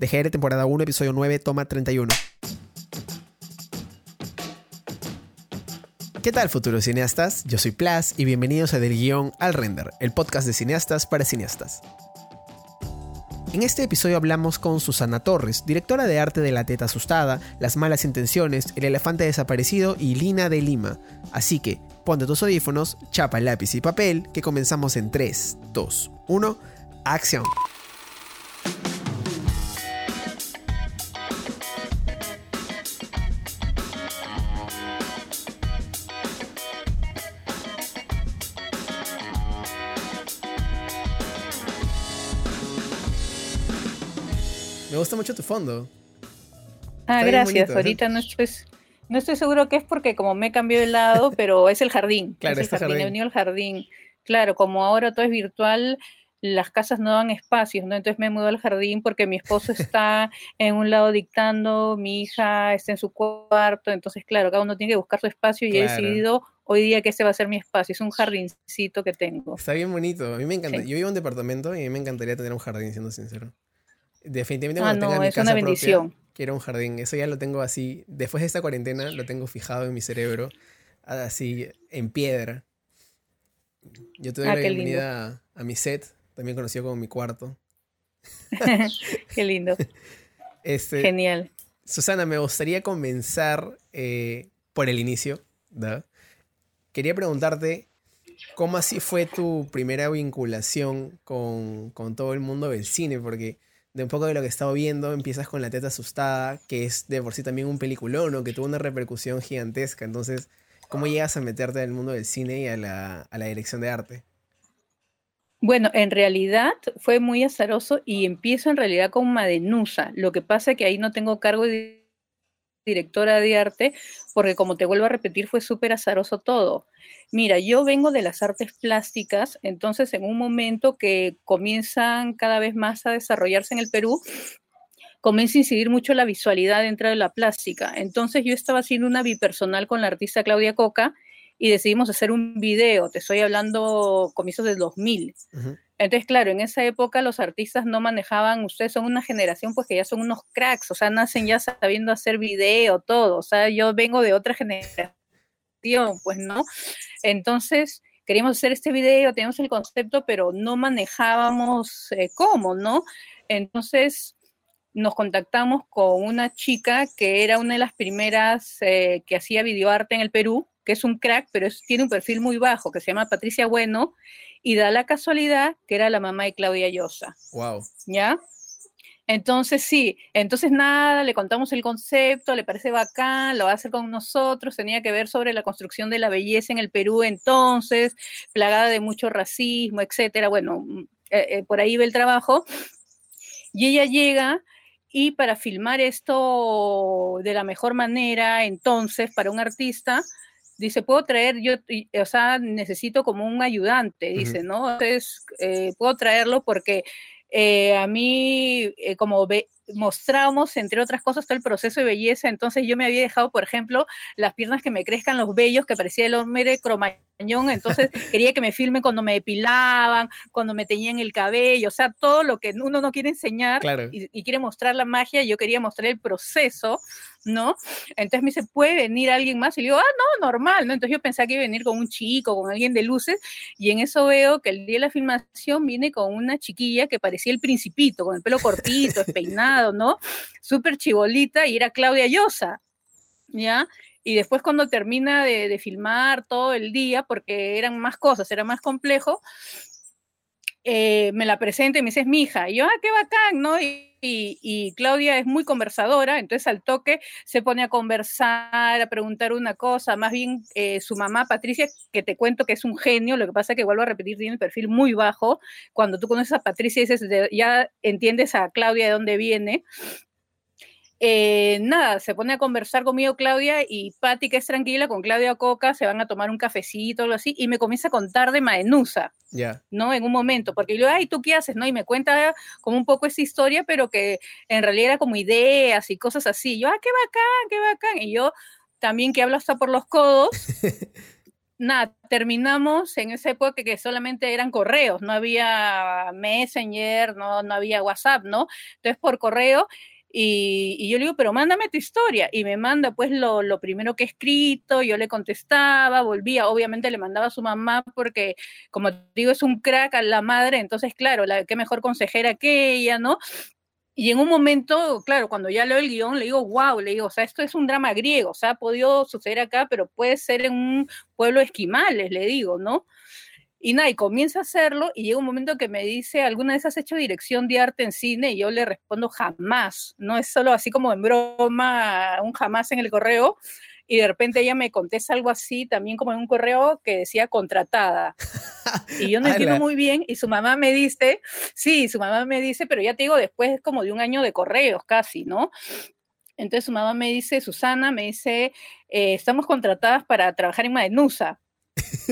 DGR temporada 1, episodio 9, toma 31. ¿Qué tal futuros cineastas? Yo soy Plas y bienvenidos a Del Guión al Render, el podcast de cineastas para cineastas. En este episodio hablamos con Susana Torres, directora de arte de La Teta Asustada, Las Malas Intenciones, El Elefante Desaparecido y Lina de Lima. Así que ponte tus audífonos, chapa lápiz y papel, que comenzamos en 3, 2, 1, acción. Gusta mucho tu fondo. Ah, Está gracias. bonito, Ahorita no estoy, no estoy seguro que es porque como me he cambiado de lado, pero es el jardín. Claro, es el jardín, jardín. he venido al jardín. Claro, como ahora todo es virtual, las casas no dan espacios, ¿no? Entonces me he mudado al jardín porque mi esposo está en un lado dictando, mi hija está en su cuarto, entonces claro, cada uno tiene que buscar su espacio y he decidido hoy día que ese va a ser mi espacio. Es un jardincito que tengo. Está bien bonito. A mí me encanta. Sí. Yo vivo en un departamento y a mí me encantaría tener un jardín, siendo sincero. Definitivamente Ah, cuando tenga no, mi es una casa propia, bendición. quiero un jardín. Eso ya lo tengo así. Después de esta cuarentena lo tengo fijado en mi cerebro, así en piedra. Yo te doy Ah, la bienvenida a, a mi set, también conocido como mi cuarto. Qué lindo, Este, genial. Susana, me gustaría comenzar eh, por el inicio. ¿da? Quería preguntarte cómo así fue tu primera vinculación con, con todo el mundo del cine, porque de un poco de lo que he estado viendo, empiezas con La Teta Asustada, que es de por sí también un peliculón, ¿no? que tuvo una repercusión gigantesca. Entonces, ¿cómo llegas a meterte en el mundo del cine y a la, a la dirección de arte? Bueno, en realidad fue muy azaroso y empiezo en realidad con Madenusa. Lo que pasa es que ahí no tengo cargo de directora de arte, porque como te vuelvo a repetir, fue súper azaroso todo. Mira, yo vengo de las artes plásticas, entonces en un momento que comienzan cada vez más a desarrollarse en el Perú, comienza a incidir mucho la visualidad dentro de la plástica. Entonces yo estaba haciendo una bipersonal con la artista Claudia Coca y decidimos hacer un video, te estoy hablando comienzos del 2000. Ujú. Entonces, claro, en esa época los artistas no manejaban, ustedes son una generación pues que ya son unos cracks, o sea, nacen ya sabiendo hacer video, todo, o sea, yo vengo de otra generación, pues, ¿no? Entonces, queríamos hacer este video, teníamos el concepto, pero no manejábamos eh, cómo, ¿no? Entonces, nos contactamos con una chica que era una de las primeras eh, que hacía videoarte en el Perú, que es un crack, pero tiene un perfil muy bajo, que se llama Patricia Bueno, y da la casualidad que era la mamá de Claudia Llosa, Wow. ¿ya? Entonces, sí, entonces nada, le contamos el concepto, le parece bacán, lo va a hacer con nosotros, tenía que ver sobre la construcción de la belleza en el Perú entonces, plagada de mucho racismo, etcétera, bueno, mm, eh, eh, por ahí ve el trabajo, y ella llega y para filmar esto de la mejor manera, entonces, para un artista, dice, puedo traer, yo, o sea, necesito como un ayudante, dice. ¿no? Entonces, eh, puedo traerlo porque eh, a mí, eh, como ve- mostramos, entre otras cosas, todo el proceso de belleza, entonces yo me había dejado, por ejemplo, las piernas que me crezcan los vellos, que parecía el hombre cromañón, entonces quería que me filmen cuando me depilaban, cuando me teñían el cabello, o sea, todo lo que uno no quiere enseñar Claro. y, y quiere mostrar la magia, yo quería mostrar el proceso, ¿no? Entonces me dice, ¿puede venir alguien más? Y le digo, ah, no, normal, ¿no? Entonces yo pensaba que iba a venir con un chico, con alguien de luces, y en eso veo que el día de la filmación viene con una chiquilla que parecía el principito, con el pelo cortito, ¿no? Súper chibolita, y era Claudia Llosa, ¿ya? Y después cuando termina de, de filmar todo el día, porque eran más cosas, era más complejo, eh, me la presenta y me dice, es mi hija. Y yo, ah, qué bacán, ¿no? Y, y- Claudia es muy conversadora, entonces al toque se pone a conversar, a preguntar una cosa. Más bien, eh, su mamá, Patricia, que te cuento que es un genio, lo que pasa que vuelvo a repetir, tiene el perfil muy bajo. Cuando tú conoces a Patricia, dices, ya entiendes a Claudia de dónde viene. Eh, nada, se pone a conversar conmigo Claudia y Patti, que es tranquila, con Claudia Coca, se van a tomar un cafecito o algo así, y me comienza a contar de Maenusa. Ya. ¿no? En un momento, porque yo, ay, ¿tú qué haces? ¿no? Y me cuenta como un poco esa historia, pero que en realidad era como ideas y cosas así. Yo, ah, qué bacán, qué bacán. Y yo también que hablo hasta por los codos, nada, terminamos en esa época que solamente eran correos, no había Messenger, no, no había WhatsApp, ¿no? Entonces por correo y, yo le digo, pero mándame tu historia. Y me manda pues lo, lo, primero que he escrito, yo le contestaba, volvía, obviamente le mandaba a su mamá porque, como digo, es un crack a la madre, entonces, claro, la, qué mejor consejera que ella, ¿no? Y en un momento, claro, cuando ya leo el guion, le digo, wow, le digo, o sea, esto es un drama griego, o sea, ha podido suceder acá, pero puede ser en un pueblo esquimales, le digo, ¿no? Y nada, y comienza a hacerlo y llega un momento que me dice, ¿alguna vez has hecho dirección de arte en cine? Y yo le respondo, jamás. No es solo así como en broma, un jamás en el correo. Y de repente ella me contesta algo así, también como en un correo que decía contratada. Y yo no entiendo muy bien. Y su mamá me dice, sí, su mamá me dice, pero ya te digo, después como de un año de correos casi, ¿no? Entonces su mamá me dice, Susana, me dice, eh, estamos contratadas para trabajar en Madenusa.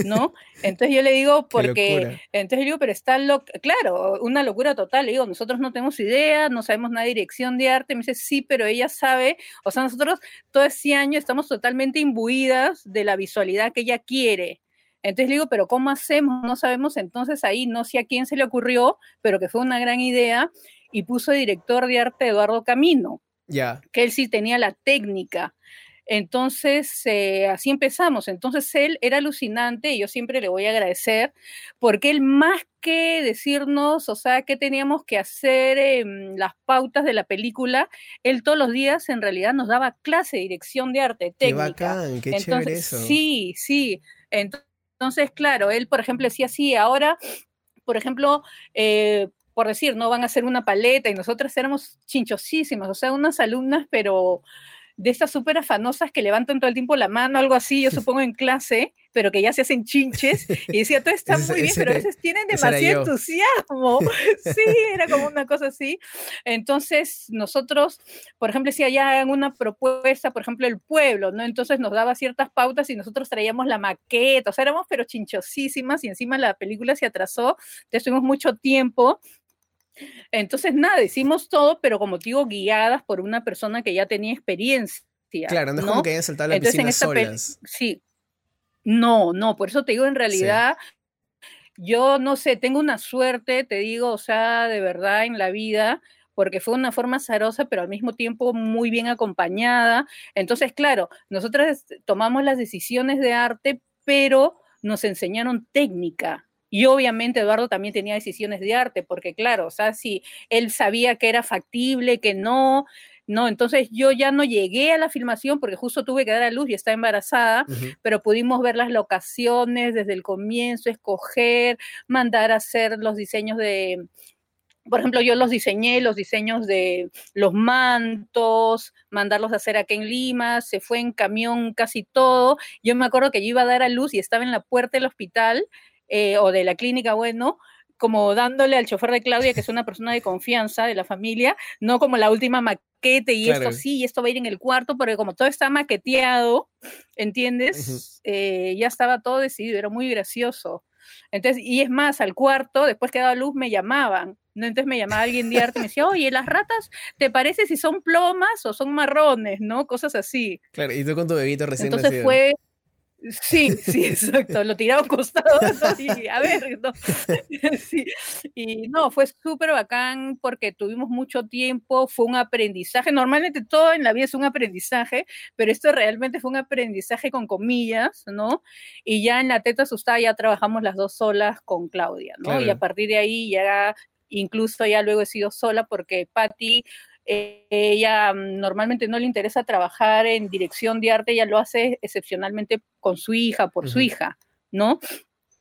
¿No? Entonces yo le digo, porque, entonces yo digo, pero está loco, claro, una locura total, le digo, nosotros no tenemos idea, no sabemos nada de dirección de arte, me dice, sí, pero ella sabe, o sea, nosotros todo ese año estamos totalmente imbuidas de la visualidad que ella quiere. Entonces le digo, pero ¿cómo hacemos? No sabemos, entonces ahí no sé a quién se le ocurrió, pero que fue una gran idea, y puso director de arte Eduardo Camino. Ya. Que él sí tenía la técnica. Entonces, eh, así empezamos. Entonces, él era alucinante y yo siempre le voy a agradecer porque él más que decirnos, o sea, qué teníamos que hacer en las pautas de la película, él todos los días en realidad nos daba clase de dirección de arte, técnica. Qué bacán, qué chévere eso. Sí, sí. Entonces, claro, él, por ejemplo, decía así, ahora, por ejemplo, eh, por decir, no van a hacer una paleta y nosotras éramos chinchosísimas, o sea, unas alumnas, pero de estas súper afanosas que levantan todo el tiempo la mano, algo así, yo supongo en clase, pero que ya se hacen chinches. Y decía, todo está muy bien, pero a veces tienen demasiado entusiasmo. Sí, era como una cosa así. Entonces, nosotros, por ejemplo, si allá en una propuesta, por ejemplo, el pueblo, ¿no? Entonces nos daba ciertas pautas y nosotros traíamos la maqueta, o sea, éramos pero chinchosísimas y encima la película se atrasó, entonces tuvimos mucho tiempo entonces, nada, hicimos todo, pero como digo, guiadas por una persona que ya tenía experiencia. Claro, no, es como que hayan saltado la piscina solas. Sí. No, no, por eso te digo, en realidad, yo no sé, tengo una suerte, te digo, o sea, de verdad en la vida, porque fue una forma azarosa, pero al mismo tiempo muy bien acompañada. Entonces, claro, nosotras tomamos las decisiones de arte, pero nos enseñaron técnica, y obviamente Eduardo también tenía decisiones de arte, porque claro, o sea, si él sabía que era factible, que no, no, entonces yo ya no llegué a la filmación porque justo tuve que dar a luz y estaba embarazada, pero pudimos ver las locaciones desde el comienzo, escoger, mandar a hacer los diseños de, por ejemplo, yo los diseñé, los diseños de los mantos, mandarlos a hacer aquí en Lima, se fue en camión casi todo. Yo me acuerdo que yo iba a dar a luz y estaba en la puerta del hospital eh, o de la clínica, bueno, como dándole al chofer de Claudia, que es una persona de confianza de la familia, no como la última maquete y esto sí, y esto va a ir en el cuarto, porque como todo está maqueteado, ¿entiendes? Eh, ya estaba todo decidido, era muy gracioso. Entonces, y es más, al cuarto, después que daba luz, me llamaban. ¿no? Entonces me llamaba alguien de arte y me decía, oye, las ratas, ¿te parece si son plomas o son marrones? ¿No? Cosas así. Claro, y tú con tu bebito recién Entonces fue Sí, sí, exacto. Lo tiraba a un costado y a ver, no. Sí. Y no, fue súper bacán porque tuvimos mucho tiempo, fue un aprendizaje. Normalmente todo en la vida es un aprendizaje, pero esto realmente fue un aprendizaje con comillas, ¿no? Y ya en la teta asustada ya trabajamos las dos solas con Claudia, ¿no? Y a partir de ahí ya incluso ya luego he sido sola porque Patti ella mm, normalmente no le interesa trabajar en dirección de arte, ella lo hace excepcionalmente con su hija, por su hija, ¿no?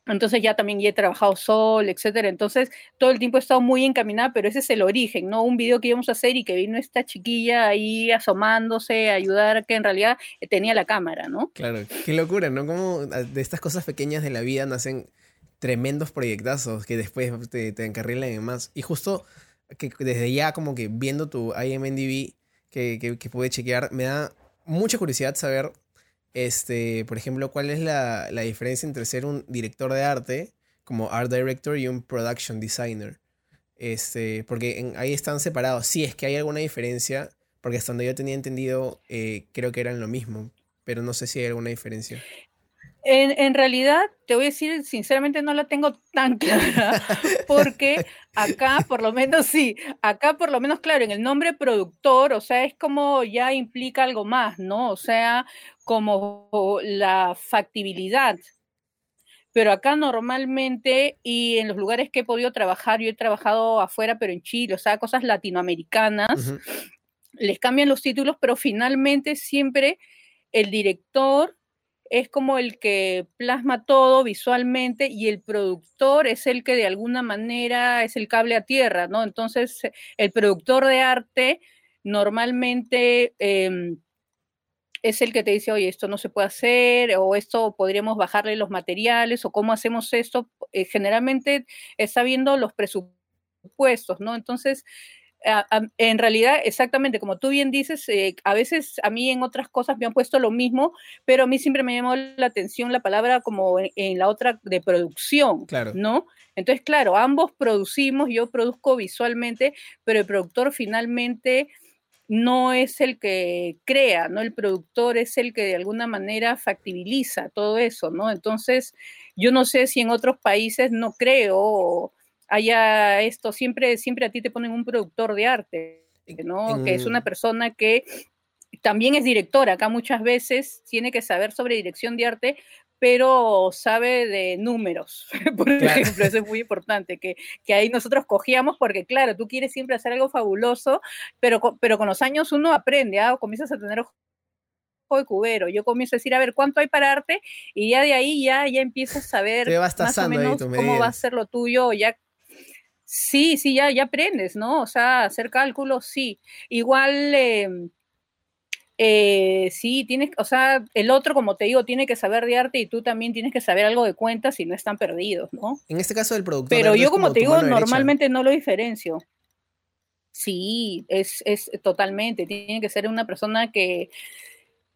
Entonces ya también ya he trabajado sol, etcétera. Entonces todo el tiempo he estado muy encaminada, pero ese es el origen, ¿no? Un video que íbamos a hacer y que vino esta chiquilla ahí asomándose a ayudar, que en realidad tenía la cámara, ¿no? Claro, qué locura, ¿no? Como ah, de estas cosas pequeñas de la vida nacen tremendos proyectazos que después te, te encarrilan en más. Y justo que desde ya como que viendo tu IMDb que, que, que pude chequear, me da mucha curiosidad saber, este, por ejemplo, cuál es la, la diferencia entre ser un director de arte como art director y un production designer. Este, porque ahí están separados. Sí, es que hay alguna diferencia, porque hasta donde yo tenía entendido, eh, creo que eran lo mismo, pero no sé si hay alguna diferencia. En, realidad, te voy a decir, sinceramente no la tengo tan clara, porque acá por lo menos sí, acá por lo menos, claro, en el nombre productor, o sea, es como ya implica algo más, ¿no? O sea, como la factibilidad. Pero acá normalmente, y en los lugares que he podido trabajar, yo he trabajado afuera, pero en Chile, o sea, cosas latinoamericanas, les cambian los títulos, pero finalmente siempre el director es como el que plasma todo visualmente y el productor es el que de alguna manera es el cable a tierra, ¿no? Entonces, el productor de arte normalmente em, es el que te dice, oye, esto no se puede hacer, o esto podríamos bajarle los materiales, o cómo hacemos esto. Eh, generalmente está viendo los presupuestos, ¿no? Entonces, en realidad, exactamente como tú bien dices, eh, a veces a mí en otras cosas me han puesto lo mismo, pero a mí siempre me llamó la atención la palabra como en, la otra de producción, claro. ¿no? Entonces, claro, ambos producimos, yo produzco visualmente, pero el productor finalmente no es el que crea, ¿no? El productor es el que de alguna manera factibiliza todo eso, ¿no? Entonces, yo no sé si en otros países no creo haya esto, siempre, siempre a ti te ponen un productor de arte, ¿no? Que es una persona que también es directora, acá muchas veces tiene que saber sobre dirección de arte, pero sabe de números, por ejemplo, eso es muy importante, que, que, ahí nosotros cogíamos porque, claro, tú quieres siempre hacer algo fabuloso, pero, pero con los años uno aprende, ¿ah? comienzas a tener ojo de cubero, yo comienzo a decir, a ver, ¿cuánto hay para arte? Y ya de ahí ya, ya empiezas a saber más o menos cómo va a ser lo tuyo, ya Sí, sí, ya, ya aprendes, ¿no? O sea, hacer cálculos, sí. Igual, em, eh, sí, tienes, o sea, el otro, como te digo, tiene que saber de arte y tú también tienes que saber algo de cuentas y no están perdidos, ¿no? En este caso del productor. Pero yo, como, te digo, normalmente no lo diferencio. Sí, es, es totalmente. Tiene que ser una persona que,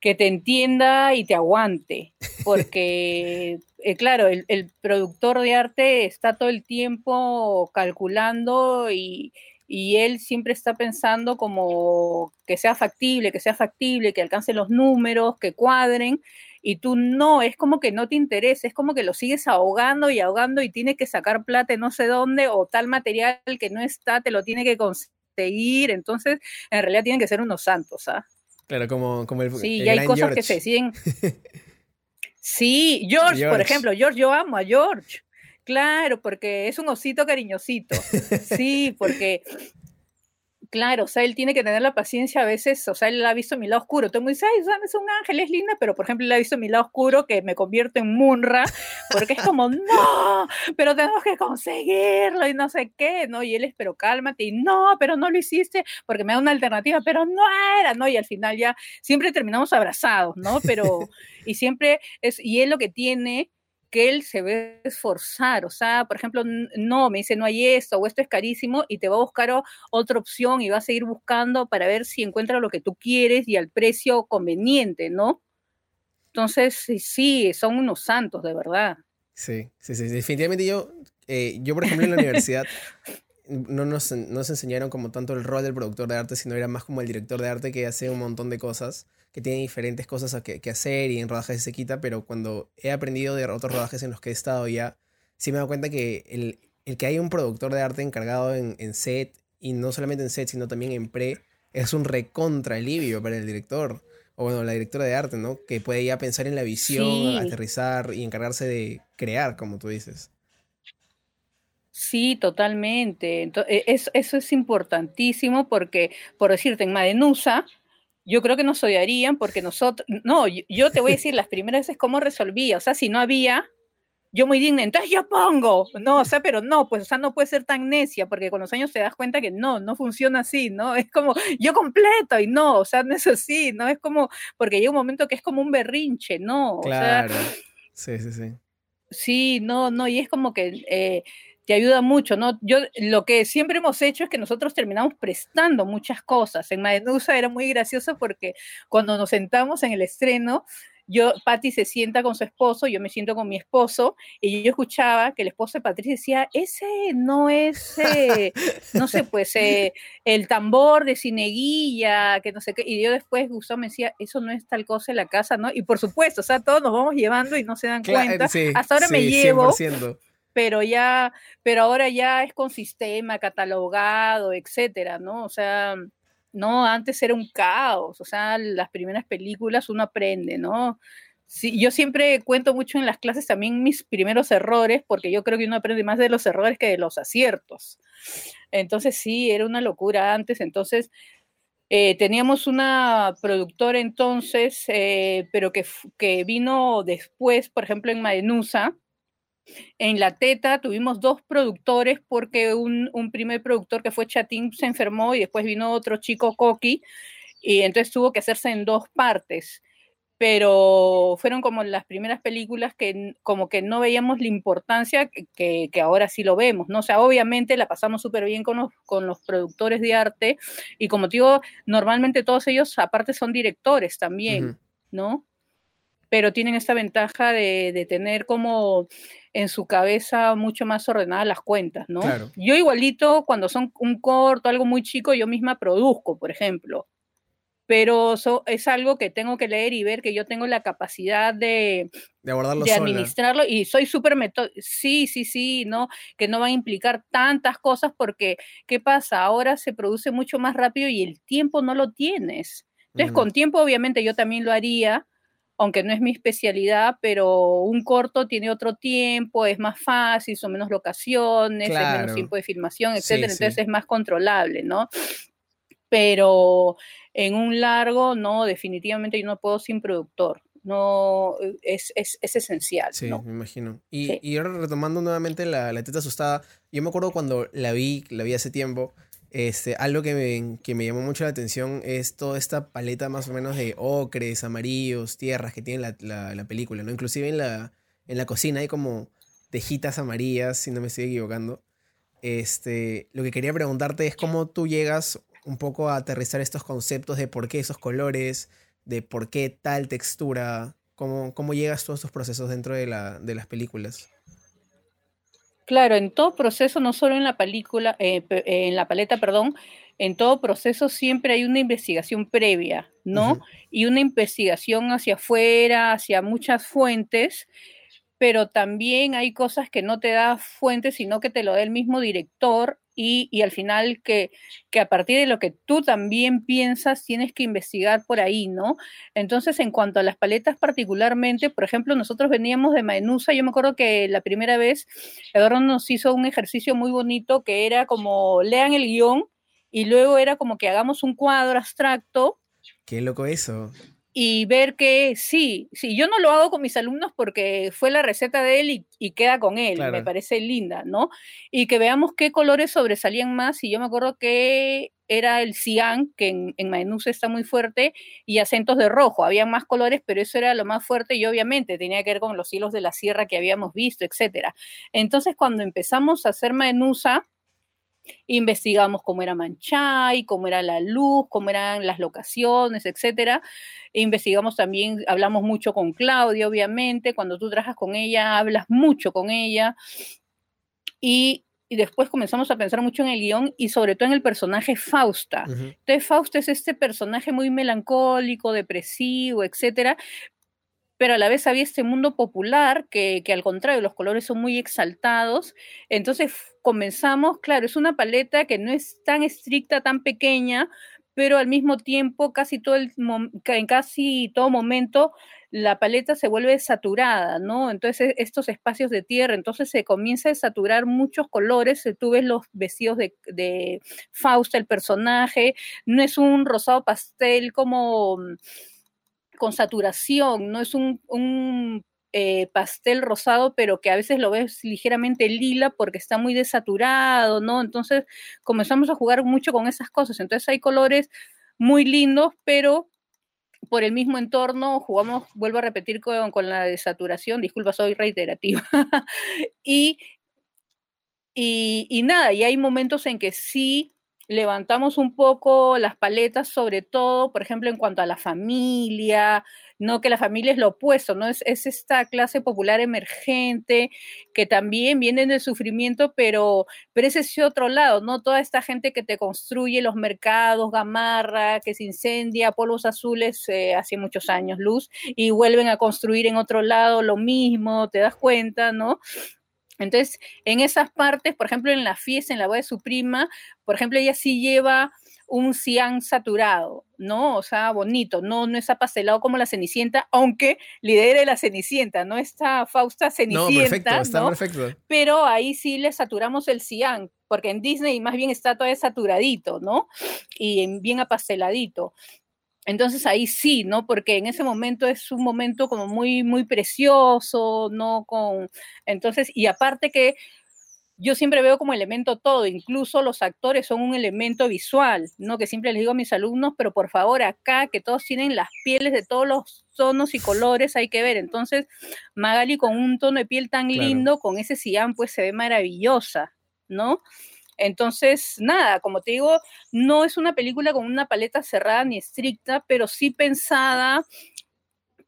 que te entienda y te aguante, porque, eh, claro, el, productor de arte está todo el tiempo calculando y, él siempre está pensando como que sea factible, que sea factible, que alcance los números, que cuadren, y tú no, es como que no te interesa, es como que lo sigues ahogando y ahogando y tienes que sacar plata no sé dónde o tal material que no está, te lo tiene que conseguir, entonces en realidad tienen que ser unos santos, ¿ah? Claro, como, como el. Sí, y hay cosas que se deciden. Sí, George, por ejemplo, George, yo amo a George. Claro, porque es un osito cariñosito. Sí, porque Claro, o sea, él tiene que tener la paciencia a veces, o sea, él ha visto mi lado oscuro. Todo el mundo ay, es un ángel, es linda, pero por ejemplo, él ha visto mi lado oscuro que me convierte en Munra, porque es como, no, pero tenemos que conseguirlo y no sé qué, ¿no? Y él es, pero cálmate, y no, pero no lo hiciste, porque me da una alternativa, pero no era, ¿no? Y al final ya siempre terminamos abrazados, ¿no? Pero, y siempre es, y él lo que tiene que él se ve esforzar, o sea, por ejemplo, no, me dice no hay esto o esto es carísimo y te va a buscar otra opción y va a seguir buscando para ver si encuentra lo que tú quieres y al precio conveniente, ¿no? Entonces, sí, son unos santos, de verdad. Sí, sí, sí, definitivamente yo, eh, yo por ejemplo en la universidad no nos, nos enseñaron como tanto el rol del productor de arte, sino era más como el director de arte que hace un montón de cosas que tiene diferentes cosas que, que, hacer y en rodajes se quita, pero cuando he aprendido de otros rodajes en los que he estado ya, sí me he dado cuenta que el, el que hay un productor de arte encargado en, en, set, y no solamente en set, sino también en pre, es un recontra alivio para el director, o bueno, la directora de arte, ¿no? Que puede ya pensar en la visión, aterrizar y encargarse de crear, como tú dices. Sí, totalmente. Entonces, eso, eso es importantísimo porque, por decirte, en Madenusa, yo creo que nos odiarían porque nosotros, no, yo, te voy a decir las primeras veces cómo resolvía, o sea, si no había, yo muy digna, entonces yo pongo, no, o sea, pero no, pues, o sea, no puede ser tan necia, porque con los años te das cuenta que no, no funciona así, ¿no? Es como, yo completo, y no, o sea, no es así, ¿no? Es como, porque llega un momento que es como un berrinche, ¿no? Claro, sí, sí, sí. Sí, no, no, y es como que... Eh, te ayuda mucho, ¿no? Yo lo que siempre hemos hecho es que nosotros terminamos prestando muchas cosas. En Madenusa era muy gracioso porque cuando nos sentamos en el estreno, yo, Patty se sienta con su esposo, yo me siento con mi esposo, y yo escuchaba que el esposo de Patricia decía, ese no es, eh, no sé, pues eh, el tambor de cineguilla, que no sé qué, y yo después Gustavo me decía, eso no es tal cosa en la casa, ¿no? Y por supuesto, o sea, todos nos vamos llevando y no se dan cuenta. Hasta ahora me llevo. Pero ya, pero ahora ya es con sistema, catalogado, etcétera, ¿no? O sea, no, antes era un caos, o sea, las primeras películas uno aprende, ¿no? Sí, yo siempre cuento mucho en las clases también mis primeros errores, porque yo creo que uno aprende más de los errores que de los aciertos. Entonces sí, era una locura antes. Entonces eh, teníamos una productora entonces, eh, pero que, que, vino después, por ejemplo, en Maenusa, en La Teta tuvimos dos productores porque un, primer productor que fue Chatín se enfermó y después vino otro chico, Coqui, y entonces tuvo que hacerse en dos partes. Pero fueron como las primeras películas que como que no veíamos la importancia que, ahora sí lo vemos, ¿no? O sea, obviamente la pasamos súper bien con los, con los productores de arte y como te digo, normalmente todos ellos aparte son directores también, ¿no? Pero tienen esta ventaja de, de tener como en su cabeza mucho más ordenadas las cuentas, ¿no? Yo igualito, cuando son un corto, algo muy chico, yo misma produzco, por ejemplo. Pero es algo que tengo que leer y ver que yo tengo la capacidad de, de, administrarlo y soy súper metódico. Sí, sí, sí, ¿no? Que no va a implicar tantas cosas porque, ¿qué pasa? Ahora se produce mucho más rápido y el tiempo no lo tienes. Entonces, con tiempo, obviamente, yo también lo haría, aunque no es mi especialidad, pero un corto tiene otro tiempo, es más fácil, son menos locaciones, es menos tiempo de filmación, etcétera, entonces es más controlable, ¿no? Pero en un largo, no, definitivamente yo no puedo sin productor. No, es, es, es esencial. Sí, me imagino. Y, y, ahora retomando nuevamente la, la teta asustada, yo me acuerdo cuando la vi, la vi hace tiempo, este, algo que me, que me, llamó mucho la atención es toda esta paleta más o menos de ocres, amarillos, tierras que tiene la, la, película, ¿no? Inclusive en la, en la cocina hay como tejitas amarillas, si no me estoy equivocando. Este, lo que quería preguntarte es cómo tú llegas un poco a aterrizar estos conceptos de por qué esos colores, de por qué tal textura, cómo, cómo llegas todos estos procesos dentro de, la, de las películas. Claro, en todo proceso, no solo en la película, eh, en la paleta, perdón, en todo proceso siempre hay una investigación previa, ¿no? Y una investigación hacia afuera, hacia muchas fuentes, pero también hay cosas que no te da fuentes, sino que te lo da el mismo director y, al final que, a partir de lo que tú también piensas tienes que investigar por ahí, ¿no? Entonces, en cuanto a las paletas particularmente, por ejemplo, nosotros veníamos de Menusa, yo me acuerdo que la primera vez Eduardo nos hizo un ejercicio muy bonito que era como lean el guion y luego era como que hagamos un cuadro abstracto. Qué loco eso y ver que sí, sí, yo no lo hago con mis alumnos porque fue la receta de él y, queda con él, me parece linda, ¿no? Y que veamos qué colores sobresalían más, y yo me acuerdo que era el cian, que en, en está muy fuerte, y acentos de rojo, había más colores, pero eso era lo más fuerte y obviamente tenía que ver con los hilos de la sierra que habíamos visto, etcétera. Entonces, cuando empezamos a hacer Maenusa, investigamos cómo era Manchay, cómo era la luz, cómo eran las locaciones, etcétera. Investigamos también, hablamos mucho con Claudia, obviamente, cuando tú trabajas con ella, hablas mucho con ella. Y, después comenzamos a pensar mucho en el guion y sobre todo en el personaje Fausta. Entonces, Fausta es este personaje muy melancólico, depresivo, etcétera, pero a la vez había este mundo popular que, que, al contrario, los colores son muy exaltados. Entonces comenzamos, claro, es una paleta que no es tan estricta, tan pequeña, pero al mismo tiempo, casi todo el, en casi todo momento, la paleta se vuelve saturada, ¿no? Entonces, estos espacios de tierra, entonces se comienza a saturar muchos colores, tú ves los vestidos de, de Fausta, el personaje, no es un rosado pastel como con saturación, no es un, eh, pastel rosado, pero que a veces lo ves ligeramente lila porque está muy desaturado, ¿no? Entonces comenzamos a jugar mucho con esas cosas. Entonces hay colores muy lindos, pero por el mismo entorno jugamos, vuelvo a repetir con, con la desaturación, disculpa, soy reiterativa. y, y, y nada, y hay momentos en que sí levantamos un poco las paletas, sobre todo, por ejemplo, en cuanto a la familia, no que la familia es lo opuesto, ¿no? Es, esta clase popular emergente que también viene del sufrimiento, pero, pero es ese otro lado, ¿no? Toda esta gente que te construye los mercados, gamarra, que se incendia, polvos azules eh, hace muchos años, luz, y vuelven a construir en otro lado lo mismo, te das cuenta, ¿no? Entonces, en esas partes, por ejemplo, en la fiesta, en la boda de su prima, por ejemplo, ella sí lleva un cian saturado, ¿no? O sea, bonito, no, no está pastelado como la Cenicienta, aunque lidere la Cenicienta, no está Fausta Cenicienta, no, perfecto, está perfecto. Pero ahí sí le saturamos el cian, porque en Disney más bien está todo saturadito, ¿no? Y bien apasteladito. Entonces ahí sí, ¿no? Porque en ese momento es un momento como muy, muy precioso, ¿no? Con, entonces, y aparte que yo siempre veo como elemento todo, incluso los actores son un elemento visual, ¿no? Que siempre les digo a mis alumnos, pero por favor acá, que todos tienen las pieles de todos los tonos y colores, hay que ver. Entonces, Magali con un tono de piel tan lindo, con ese sillán, pues se ve maravillosa, ¿no? Entonces, nada, como te digo, no es una película con una paleta cerrada ni estricta, pero sí pensada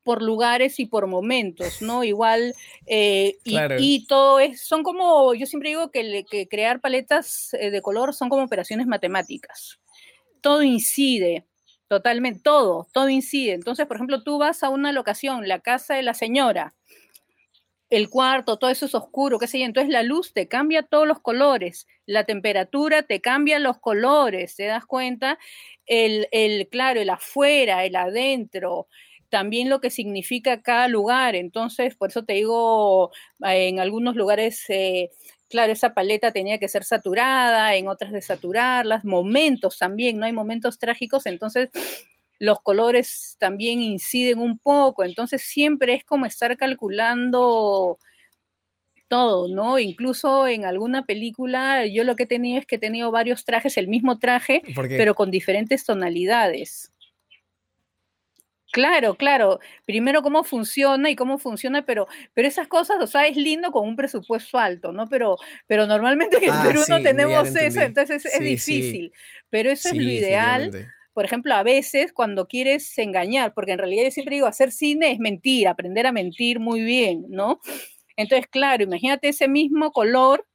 por lugares y por momentos, ¿no? Igual, eh, y, todo es, son como, yo siempre digo que, que crear paletas eh, de color son como operaciones matemáticas. Todo incide, totalmente, todo, todo incide. Entonces, por ejemplo, tú vas a una locación, la casa de la señora, el cuarto, todo eso es oscuro, qué sé yo. Entonces la luz te cambia todos los colores, la temperatura te cambia los colores, ¿te das cuenta? El, el claro, el afuera, el adentro, también lo que significa cada lugar. Entonces, por eso te digo, en algunos lugares, eh, claro, esa paleta tenía que ser saturada, en otras desaturarlas, momentos también, ¿no? Hay momentos trágicos, entonces los colores también inciden un poco, entonces siempre es como estar calculando todo, ¿no? Incluso en alguna película yo lo que he tenido es que he tenido varios trajes, el mismo traje, pero con diferentes tonalidades. Claro, claro. Primero cómo funciona y cómo funciona, pero, pero esas cosas, o sea, es lindo con un presupuesto alto, ¿no? Pero, pero normalmente en ah, Perú no tenemos eso, entonces es, difícil. Pero eso es lo ideal. Por ejemplo, a veces cuando quieres engañar, porque en realidad yo siempre digo, hacer cine es mentir, aprender a mentir muy bien, ¿no? Entonces, claro, imagínate ese mismo color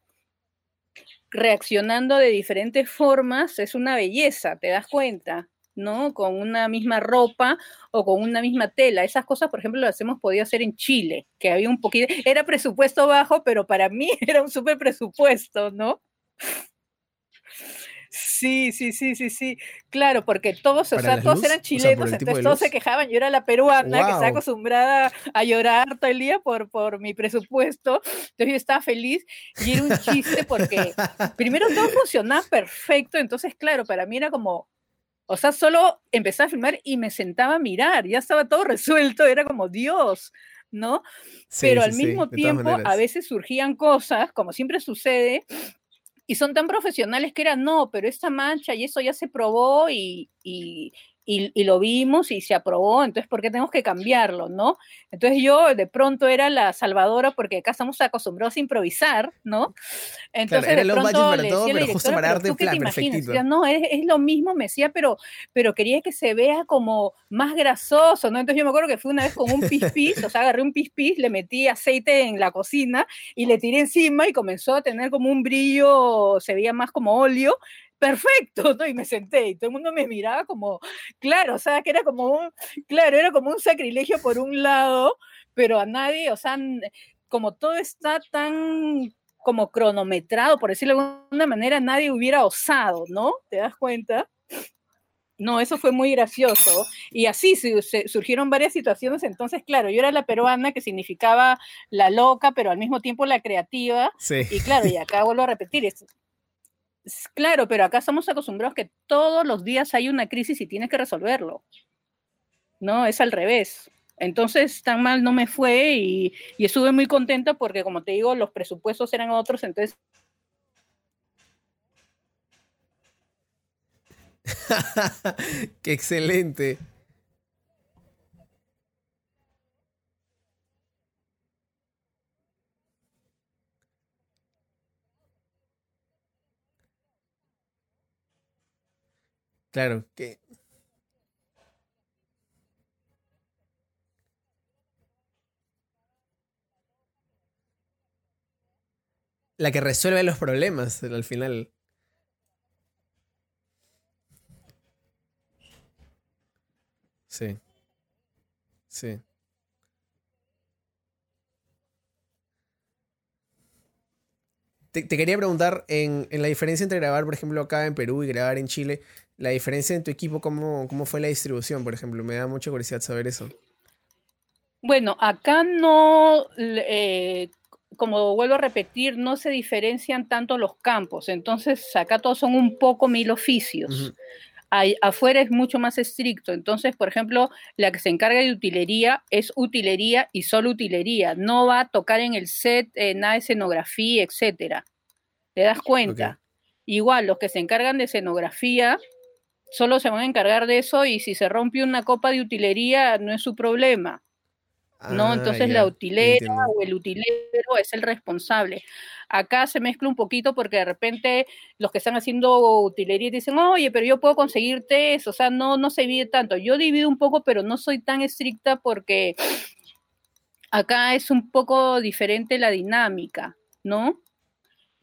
reaccionando de diferentes formas, es una belleza, ¿te das cuenta? ¿no? Con una misma ropa o con una misma tela. Esas cosas, por ejemplo, las hemos podido hacer en Chile, que había un poquito, era presupuesto bajo, pero para mí era un súper presupuesto, ¿no? Sí, sí, sí, sí, sí. Claro, porque todos, o sea, todos eran chilenos, entonces todos se quejaban. Yo era la peruana que está acostumbrada a llorar todo el día por, por mi presupuesto. Entonces yo estaba feliz y era un chiste porque primero todo funcionaba perfecto. Entonces, claro, para mí era como, o sea, solo empecé a filmar y me sentaba a mirar, ya estaba todo resuelto, era como Dios, ¿no? Pero al mismo tiempo, a veces surgían cosas, como siempre sucede, y son tan profesionales que eran, no, pero esta mancha y eso ya se probó y, y, lo vimos y se aprobó, entonces ¿por qué tenemos que cambiarlo, no? Entonces yo de pronto era la salvadora porque acá estamos acostumbrados a improvisar, ¿no? Entonces de pronto le decía pero justo para darte plan, perfectito. no, es, es, lo mismo, me decía, pero, pero quería que se vea como más grasoso, ¿no? Entonces yo me acuerdo que fue una vez con un pispis, o sea, agarré un pispis, le metí aceite en la cocina y le tiré encima y comenzó a tener como un brillo, se veía más como óleo, perfecto, ¿no? Y me senté y todo el mundo me miraba como, claro, o sea, que era como un, claro, era como un sacrilegio por un lado, pero a nadie, o sea, como todo está tan como cronometrado, por decirlo de alguna manera, nadie hubiera osado, ¿no? ¿Te das cuenta? No, eso fue muy gracioso. Y así surgieron varias situaciones. Entonces, claro, yo era la peruana que significaba la loca, pero al mismo tiempo la creativa. Sí. Y claro, y acá vuelvo a repetir, Claro, pero acá estamos acostumbrados que todos los días hay una crisis y tienes que resolverlo. No, es al revés. Entonces, tan mal no me fue y, estuve muy contenta porque, como te digo, los presupuestos eran otros, entonces... ¡Qué excelente! Claro, que la que resuelve los problemas al final. Sí. Sí. Te, quería preguntar, en, la diferencia entre grabar, por ejemplo, acá en Perú y grabar en Chile, la diferencia en tu equipo, ¿cómo, cómo fue la distribución, por ejemplo? Me da mucha curiosidad saber eso. Bueno, acá no, eh, como vuelvo a repetir, no se diferencian tanto los campos, entonces acá todos son un poco mil oficios. afuera es mucho más estricto, entonces, por ejemplo, la que se encarga de utilería es utilería y solo utilería, no va a tocar en el set eh, nada de escenografía, etcétera. ¿Te das cuenta? Igual, los que se encargan de escenografía solo se van a encargar de eso y si se rompe una copa de utilería no es su problema ¿no? Ah, Entonces la utilera o el utilero es el responsable. Acá se mezcla un poquito porque de repente los que están haciendo utilería dicen, oye, pero yo puedo conseguirte eso, o sea, no, no se divide tanto. Yo divido un poco, pero no soy tan estricta porque acá es un poco diferente la dinámica, ¿no?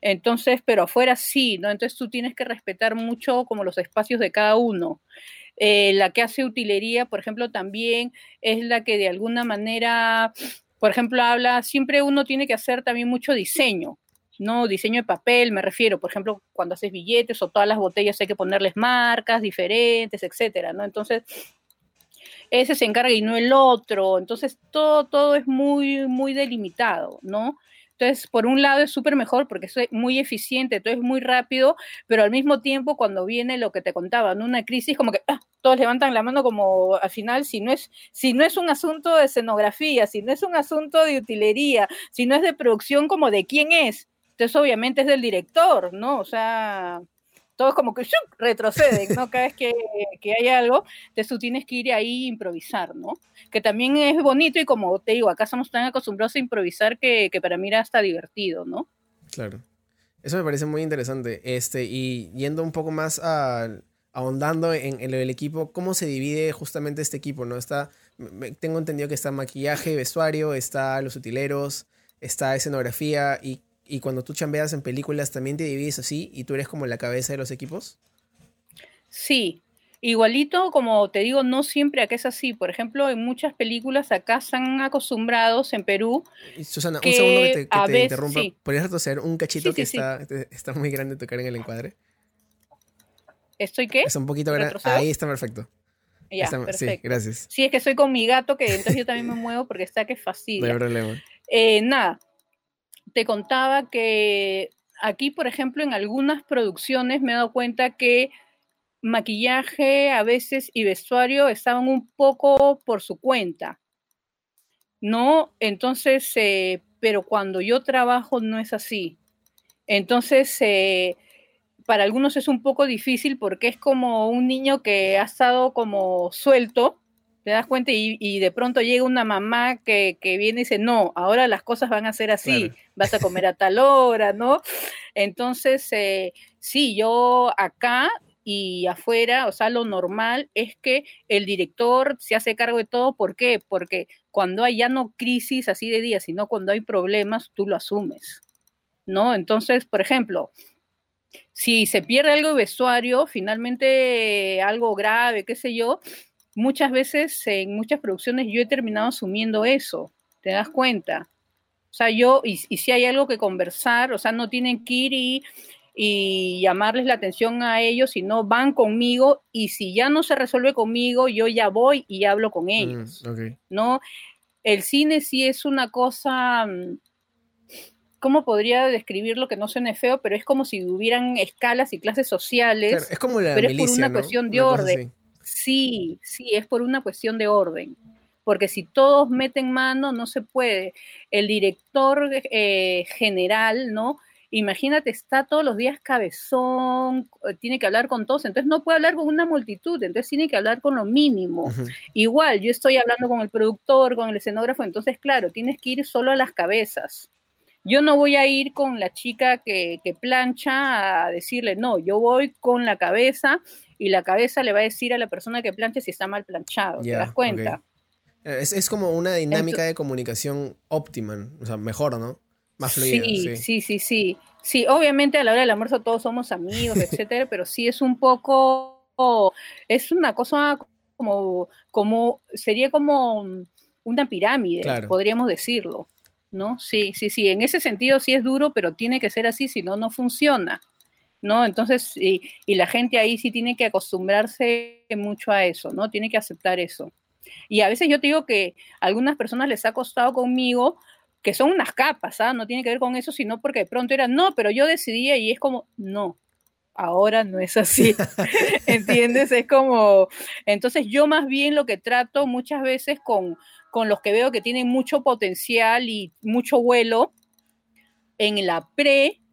Entonces, pero afuera sí, ¿no? Entonces tú tienes que respetar mucho como los espacios de cada uno. Eh, la que hace utilería, por ejemplo, también es la que de alguna manera, por ejemplo, habla, siempre uno tiene que hacer también mucho diseño, ¿no? Diseño de papel, me refiero, por ejemplo, cuando haces billetes o todas las botellas hay que ponerles marcas diferentes, etcétera, ¿no? Entonces, ese se encarga y no el otro, entonces todo, todo es muy, muy delimitado, ¿no? Entonces, por un lado es súper mejor porque es muy eficiente, todo es muy rápido, pero al mismo tiempo cuando viene lo que te contaba, en una crisis como que ah, todos levantan la mano como al final, si no, es, si no es un asunto de escenografía, si no es un asunto de utilería, si no es de producción como de quién es, entonces obviamente es del director, ¿no? O sea, todos como que retroceden, ¿no? Cada vez que, hay algo, entonces tú tienes que ir ahí a improvisar, ¿no? Que también es bonito y como te digo, acá estamos tan acostumbrados a improvisar que, para mí era hasta divertido, ¿no? Claro. Eso me parece muy interesante. Este, y yendo un poco más a, ahondando en, en, del equipo, ¿cómo se divide justamente este equipo? ¿no? Está, tengo entendido que está maquillaje, vestuario, está los utileros, está escenografía y y cuando tú chambeas en películas también te divides así y tú eres como la cabeza de los equipos? Sí, igualito como te digo, no siempre acá es así. Por ejemplo, en muchas películas acá están acostumbrados en Perú. Susana, un segundo que te, interrumpa. ¿Podrías retroceder un cachito que está, está muy grande tocar en el encuadre? ¿Estoy qué? Está un poquito grande. Ahí está perfecto. Ya, perfecto. Sí, gracias. Sí, es que estoy con mi gato, que entonces yo también me muevo porque está que fastidia. No hay problema. Eh, nada, te contaba que aquí, por ejemplo, en algunas producciones me he dado cuenta que maquillaje a veces y vestuario estaban un poco por su cuenta, ¿no? Entonces, eh, pero cuando yo trabajo no es así. Entonces, eh, para algunos es un poco difícil porque es como un niño que ha estado como suelto te das cuenta y, de pronto llega una mamá que, viene y dice, no, ahora las cosas van a ser así, vas a comer a tal hora, ¿no? Entonces, eh, sí, yo acá y afuera, o sea, lo normal es que el director se hace cargo de todo. ¿Por qué? Porque cuando hay ya no crisis así de día, sino cuando hay problemas, tú lo asumes, ¿no? Entonces, por ejemplo, si se pierde algo de vestuario, finalmente algo grave, qué sé yo, muchas veces en muchas producciones yo he terminado asumiendo eso, ¿te das cuenta? O sea, yo, y, si hay algo que conversar, o sea, no tienen que ir y, llamarles la atención a ellos, sino van conmigo y si ya no se resuelve conmigo, yo ya voy y hablo con mm, ellos, ¿no? El cine sí es una cosa, mm, ¿cómo podría describirlo que no suene feo? Pero es como si hubieran escalas y clases sociales, es como la pero es por una cuestión de orden. Sí, sí, es por una cuestión de orden. Porque si todos meten mano, no se puede. El director eh, general, ¿no? Imagínate, está todos los días cabezón, eh, tiene que hablar con todos, entonces no puede hablar con una multitud, entonces tiene que hablar con lo mínimo. Igual, yo estoy hablando con el productor, con el escenógrafo, entonces, claro, tienes que ir solo a las cabezas. Yo no voy a ir con la chica que, que plancha a decirle, no, yo voy con la cabeza y la cabeza le va a decir a la persona que planche si está mal planchado, ¿te das cuenta? Es, como una dinámica de comunicación óptima, o sea, mejor, ¿no? Más fluida. Sí, sí, sí, sí, sí. obviamente a la hora del almuerzo todos somos amigos, etcétera, pero sí es un poco, es una cosa como, como sería como una pirámide, podríamos decirlo, ¿no? Sí, sí, sí, en ese sentido sí es duro, pero tiene que ser así, si no, no funciona. ¿No? Entonces, y, la gente ahí sí tiene que acostumbrarse mucho a eso, ¿no? Tiene que aceptar eso. Y a veces yo te digo que a algunas personas les ha costado conmigo, que son unas capas, ¿ah? No tiene que ver con eso, sino porque de pronto era, no, pero yo decidía y es como, no, ahora no es así, ¿entiendes? Es como, entonces yo más bien lo que trato muchas veces con, con los que veo que tienen mucho potencial y mucho vuelo, en la pre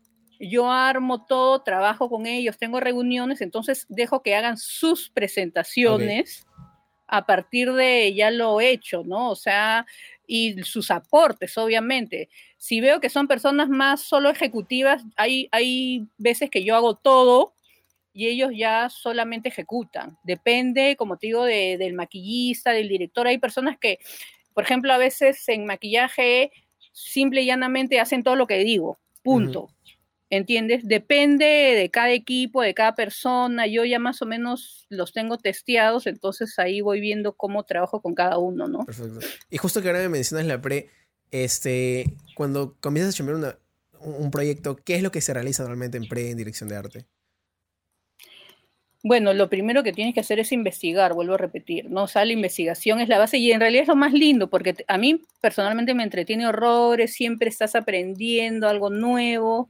yo armo todo, trabajo con ellos, tengo reuniones, entonces dejo que hagan sus presentaciones a partir de ya lo hecho, ¿no? O sea, y sus aportes, obviamente. Si veo que son personas más solo ejecutivas, hay, hay veces que yo hago todo y ellos ya solamente ejecutan. Depende, como te digo, del maquillista, del director. Hay personas que, por ejemplo, a veces en maquillaje simple y llanamente hacen todo lo que digo, punto. ¿Entiendes? Depende de cada equipo, de cada persona, yo ya más o menos los tengo testeados, entonces ahí voy viendo cómo trabajo con cada uno, ¿no? Perfecto. Y justo que ahora me mencionas la pre, este, cuando comienzas a chambear un proyecto, ¿qué es lo que se realiza normalmente en pre en dirección de arte? Bueno, lo primero que tienes que hacer es investigar, vuelvo a repetir, ¿no? O sea, la investigación es la base y en realidad es lo más lindo porque a mí personalmente me entretiene horrores, siempre estás aprendiendo algo nuevo,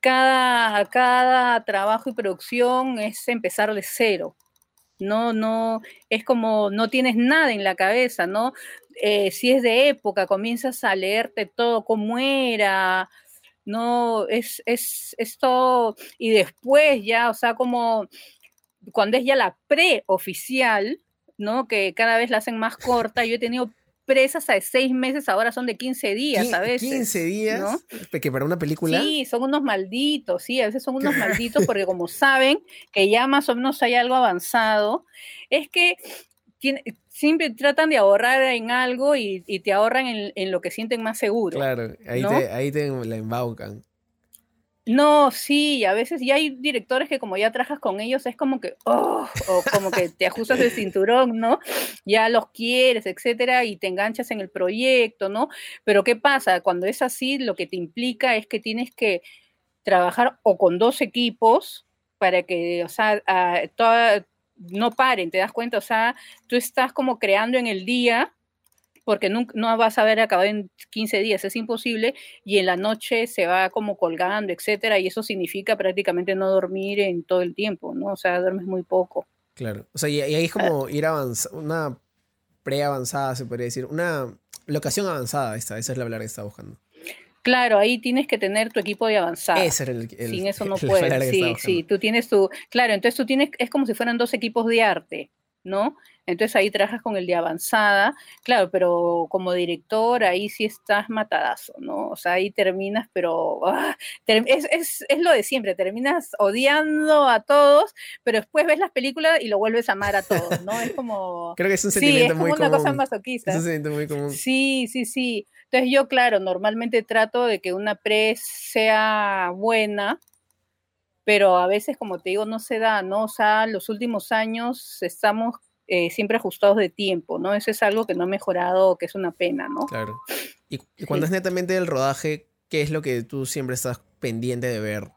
cada, cada trabajo y producción es empezar de cero. No, no, es como no tienes nada en la cabeza, ¿no? Eh, si es de época, comienzas a leerte todo como era, no, es, es, es todo, y después ya, o sea, como cuando es ya la preoficial, ¿no? Que cada vez la hacen más corta, yo he tenido presas de seis meses ahora son de 15 días a veces. 15 días, ¿no? que para una película. Sí, son unos malditos, sí, a veces son unos malditos porque como saben que ya más o menos hay algo avanzado, es que siempre tratan de ahorrar en algo y, te ahorran en, lo que sienten más seguro. Claro, ahí, te, ahí te la embaucan. No, sí, a veces y hay directores que como ya trabajas con ellos es como que, oh, o como que te ajustas el cinturón, ¿no? Ya los quieres, etcétera, y te enganchas en el proyecto, ¿no? Pero ¿qué pasa? Cuando es así, lo que te implica es que tienes que trabajar o con dos equipos para que, o sea, no paren, ¿te das cuenta? O sea, tú estás como creando en el día porque no, vas a ver acabado en 15 días, es imposible, y en la noche se va como colgando, etcétera, y eso significa prácticamente no dormir en todo el tiempo, ¿no? O sea, duermes muy poco. Claro, o sea, y, ahí es como ir avanzando, una pre-avanzada, se podría decir, una locación avanzada, esta, esa es la palabra que estaba buscando. Claro, ahí tienes que tener tu equipo de avanzada. Ese el, Sin eso no puedes. Sí, sí, tú tienes tu. Claro, entonces tú tienes. Es como si fueran dos equipos de arte. ¿No? Entonces ahí trabajas con el de avanzada, claro, pero como director ahí sí estás matadazo, ¿no? O sea, ahí terminas, pero ah, es, lo de siempre, terminas odiando a todos, pero después ves las películas y lo vuelves a amar a todos, ¿no? Es como... Creo que es un sentimiento sí, es como una cosa masoquista. Es un sentimiento muy común. Sí, sí, sí. Entonces yo, claro, normalmente trato de que una pre sea buena, pero a veces, como te digo, no se da, ¿no? O sea, los últimos años estamos eh, siempre ajustados de tiempo, ¿no? Eso es algo que no ha mejorado, que es una pena, ¿no? Claro. Y, cuando es netamente el rodaje, ¿qué es lo que tú siempre estás pendiente de ver?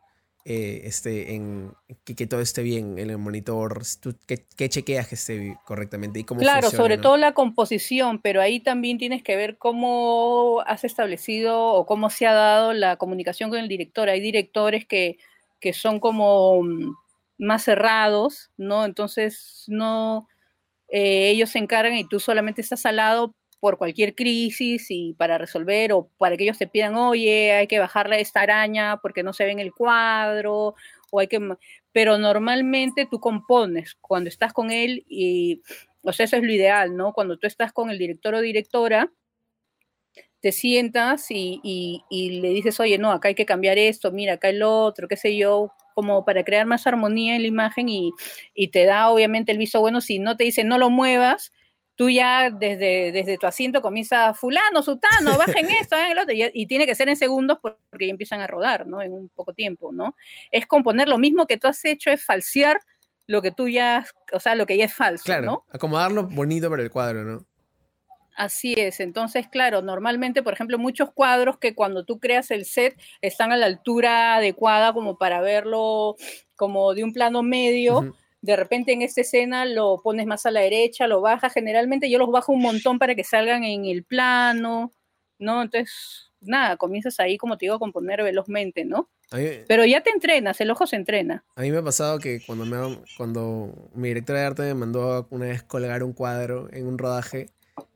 Eh, este, en que, todo esté bien en el monitor, ¿qué, chequeas que esté correctamente y cómo Claro, sobre todo la composición, pero ahí también tienes que ver cómo has establecido o cómo se ha dado la comunicación con el director. Hay directores que que son como mm, más cerrados, ¿no? Entonces, no, eh, ellos se encargan y tú solamente estás al lado por cualquier crisis y para resolver o para que ellos te pidan, oye, hay que bajarle esta araña porque no se ve en el cuadro, o hay que... Pero normalmente tú compones cuando estás con él y, o sea, eso es lo ideal, ¿no? Cuando tú estás con el director o directora, te sientas y, le dices, oye, no, acá hay que cambiar esto, mira, acá el otro, qué sé yo, como para crear más armonía en la imagen y, y te da obviamente el visto bueno. Si no te dice no lo muevas, tú ya desde, desde tu asiento comienza fulano, sutano, bajen esto, hagan el otro, y, y, tiene que ser en segundos porque ya empiezan a rodar, ¿no? En un poco tiempo, ¿no? Es componer lo mismo que tú has hecho, es falsear lo que tú ya, o sea, lo que ya es falso, claro, ¿no? acomodarlo bonito para el cuadro, ¿no? Así es, entonces, claro, normalmente, por ejemplo, muchos cuadros que cuando tú creas el set están a la altura adecuada como para verlo como de un plano medio. Uh -huh de repente en esta escena lo pones más a la derecha, lo bajas, generalmente yo los bajo un montón para que salgan en el plano, ¿no? Entonces, nada, comienzas ahí, como te digo, a componer velozmente, ¿no? Mí, Pero ya te entrenas, el ojo se entrena. A mí me ha pasado que cuando, me, cuando mi directora de arte me mandó una vez colgar un cuadro en un rodaje,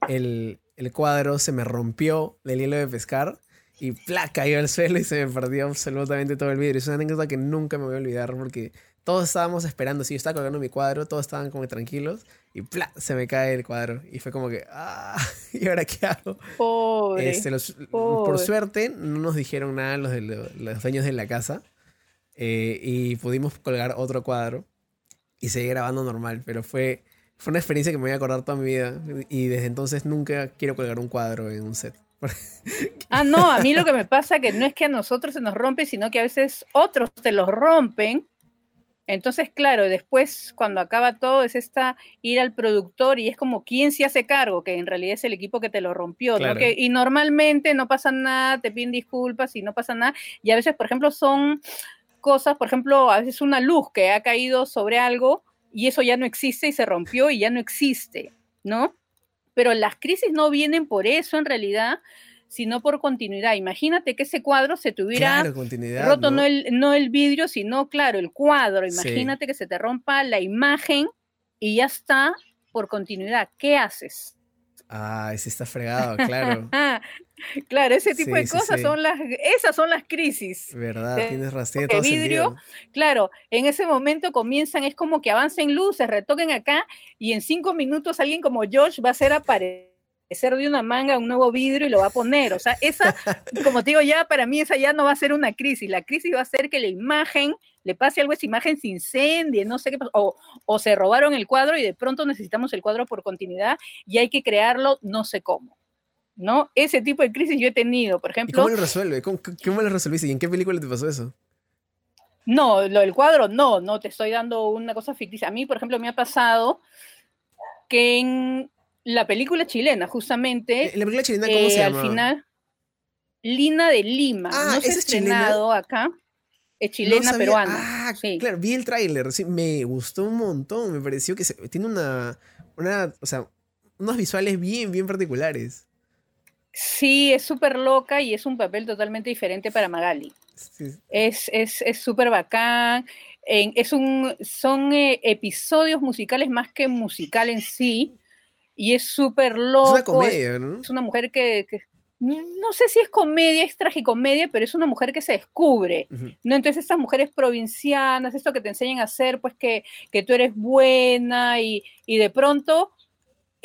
el, el cuadro se me rompió del hilo de pescar y ¡placa! cayó al suelo y se me perdió absolutamente todo el vidrio. Es una anécdota que nunca me voy a olvidar porque todos estábamos esperando, si yo estaba colgando mi cuadro, todos estaban como tranquilos y ¡plá! se me cae el cuadro. Y fue como que, ¡ah! ¿Y ahora qué hago? Pobre, este, los, pobre. Por suerte, no nos dijeron nada los, de los dueños de la casa eh, y pudimos colgar otro cuadro y seguir grabando normal, pero fue, fue una experiencia que me voy a acordar toda mi vida y desde entonces nunca quiero colgar un cuadro en un set. Ah, no, a mí lo que me pasa que no es que a nosotros se nos rompe, sino que a veces otros te los rompen entonces, claro, después cuando acaba todo es esta ir al productor y es como quién se hace cargo, que en realidad es el equipo que te lo rompió, claro. ¿no? Que, y normalmente no pasa nada, te piden disculpas y no pasa nada. Y a veces, por ejemplo, son cosas, por ejemplo, a veces una luz que ha caído sobre algo y eso ya no existe y se rompió y ya no existe, ¿no? Pero las crisis no vienen por eso en realidad, sino por continuidad. Imagínate que ese cuadro se te hubiera claro, roto ¿no? no, el, no el vidrio, sino, claro, el cuadro. Imagínate sí. que se te rompa la imagen y ya está por continuidad. ¿Qué haces? Ah, ese está fregado, claro. claro, ese tipo sí, de cosas sí, son las, esas son las crisis. Verdad, ¿Eh? tienes razón. Vidrio, sentido. claro, en ese momento comienzan, es como que avancen luces, retoquen acá y en cinco minutos alguien como George va a hacer aparecer de una manga un nuevo vidrio y lo va a poner. O sea, esa, como te digo, ya para mí esa ya no va a ser una crisis. La crisis va a ser que la imagen le pase algo, esa imagen se incendie, no sé qué pasó, o, o se robaron el cuadro y de pronto necesitamos el cuadro por continuidad y hay que crearlo no sé cómo. ¿No? Ese tipo de crisis yo he tenido, por ejemplo. ¿Y ¿Cómo lo resuelve? ¿Cómo, ¿Cómo lo resolviste? ¿Y en qué película te pasó eso? No, lo del cuadro no, no te estoy dando una cosa ficticia. A mí, por ejemplo, me ha pasado que en la película chilena, justamente. ¿La película chilena cómo eh, se llama? Al final, Lina de Lima. Ah, no se ha ¿esa es estrenado chilena? acá. Es chilena, No peruana. Ah, Sí. claro, vi el tráiler, sí, me gustó un montón, me pareció que se- tiene una, una, o sea, unos visuales bien, bien particulares. Sí, es súper loca y es un papel totalmente diferente para Magali. Sí, Es es es súper bacán. En- es un, son eh, episodios musicales más que musical en sí. Y es súper loco. es una es- comedia, ¿no? es una mujer que, que- no sé si es comedia, es tragicomedia, pero es una mujer que se descubre. ¿no? Entonces estas mujeres provincianas, esto que te enseñan a hacer, pues que, que tú eres buena y, y de pronto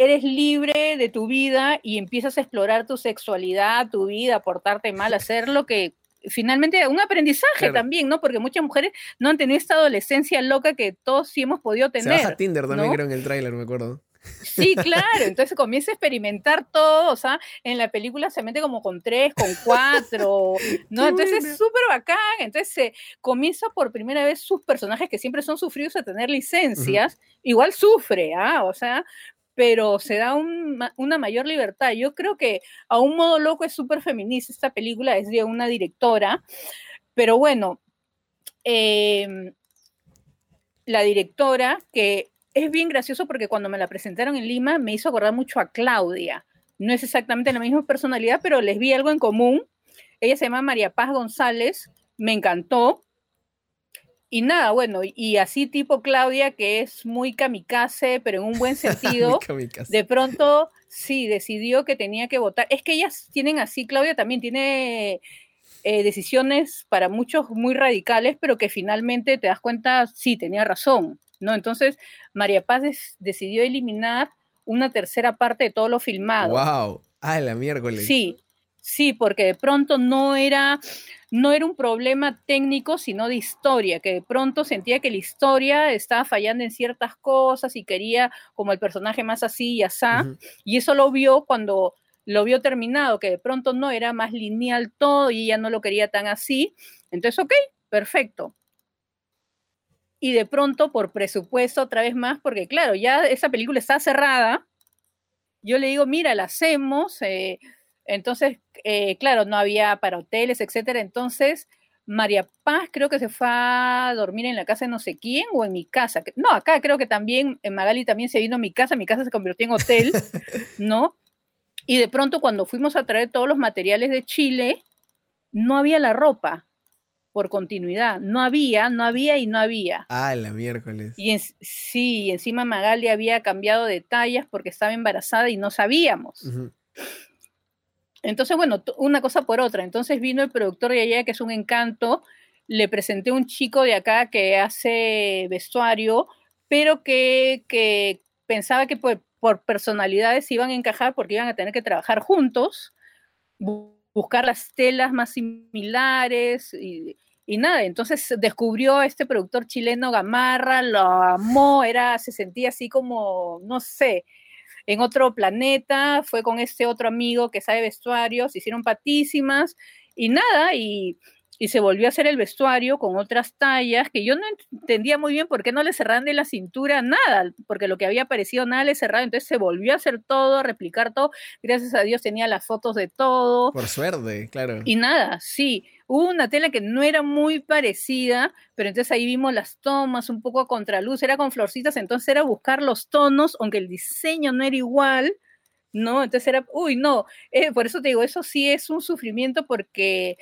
eres libre de tu vida y empiezas a explorar tu sexualidad, tu vida, portarte mal, hacer lo que finalmente un aprendizaje Claro. también, ¿no? Porque muchas mujeres no han tenido esta adolescencia loca que todos sí hemos podido Se tener. baja Tinder también, ¿no? creo, en el tráiler, me acuerdo. Sí, claro, entonces comienza a experimentar todo, o sea, en la película se mete como con tres, con cuatro, ¿no? Entonces es súper bacán, entonces se comienza por primera vez sus personajes que siempre son sufridos a tener licencias, igual sufre, ¿ah? O sea, pero se da una mayor libertad. Yo creo que a un modo loco es súper feminista esta película, es de una directora, pero bueno, em, la directora, que es bien gracioso porque cuando me la presentaron en Lima me hizo acordar mucho a Claudia. No es exactamente la misma personalidad, pero les vi algo en común. Ella se llama María Paz González, me encantó. Y nada, bueno, y así tipo Claudia, que es muy kamikaze, pero en un buen sentido, de pronto sí decidió que tenía que votar. Es que ellas tienen así, Claudia también tiene eh, decisiones para muchos muy radicales, pero que finalmente te das cuenta, sí, tenía razón, ¿no? Entonces, María Paz decidió eliminar una tercera parte de todo lo filmado. Wow. Ah, la miércoles. Sí, Sí, porque de pronto no era, no era un problema técnico, sino de historia, que de pronto sentía que la historia estaba fallando en ciertas cosas y quería como el personaje más así y asá, y eso lo vio cuando lo vio terminado, que de pronto no era más lineal todo y ella no lo quería tan así, entonces, ok, perfecto. Y de pronto, por presupuesto, otra vez más, porque claro, ya esa película está cerrada, yo le digo, mira, la hacemos, eh, entonces, eh, claro, no había para hoteles, etcétera. Entonces, María Paz creo que se fue a dormir en la casa de no sé quién o en mi casa. No, acá creo que también, en Magali también se vino a mi casa, mi casa se convirtió en hotel, ¿no? Y de pronto cuando fuimos a traer todos los materiales de Chile, no había la ropa por continuidad. No había, no había y no había. Ah, la miércoles. Y sí, encima Magali había cambiado de tallas porque estaba embarazada y no sabíamos. Entonces, bueno, una cosa por otra. Entonces vino el productor de allá, que es un encanto, le presenté un chico de acá que hace vestuario, pero que, pensaba que por, personalidades iban a encajar porque iban a tener que trabajar juntos, buscar las telas más similares y, y nada, entonces descubrió a este productor chileno Gamarra, lo amó, era, se sentía así como, no sé, en otro planeta, fue con este otro amigo que sabe vestuarios, hicieron patísimas y nada, y, se volvió a hacer el vestuario con otras tallas que yo no entendía muy bien por qué no le cerraban de la cintura nada, porque lo que había aparecido nada le cerraba, entonces se volvió a hacer todo, a replicar todo, gracias a Dios tenía las fotos de todo. Por suerte, claro. Y nada, sí, Hubo una tela que no era muy parecida, pero entonces ahí vimos las tomas un poco a contraluz, era con florcitas, entonces era buscar los tonos, aunque el diseño no era igual, ¿no? Entonces era, uy, no, eh, por eso te digo, eso sí es un sufrimiento porque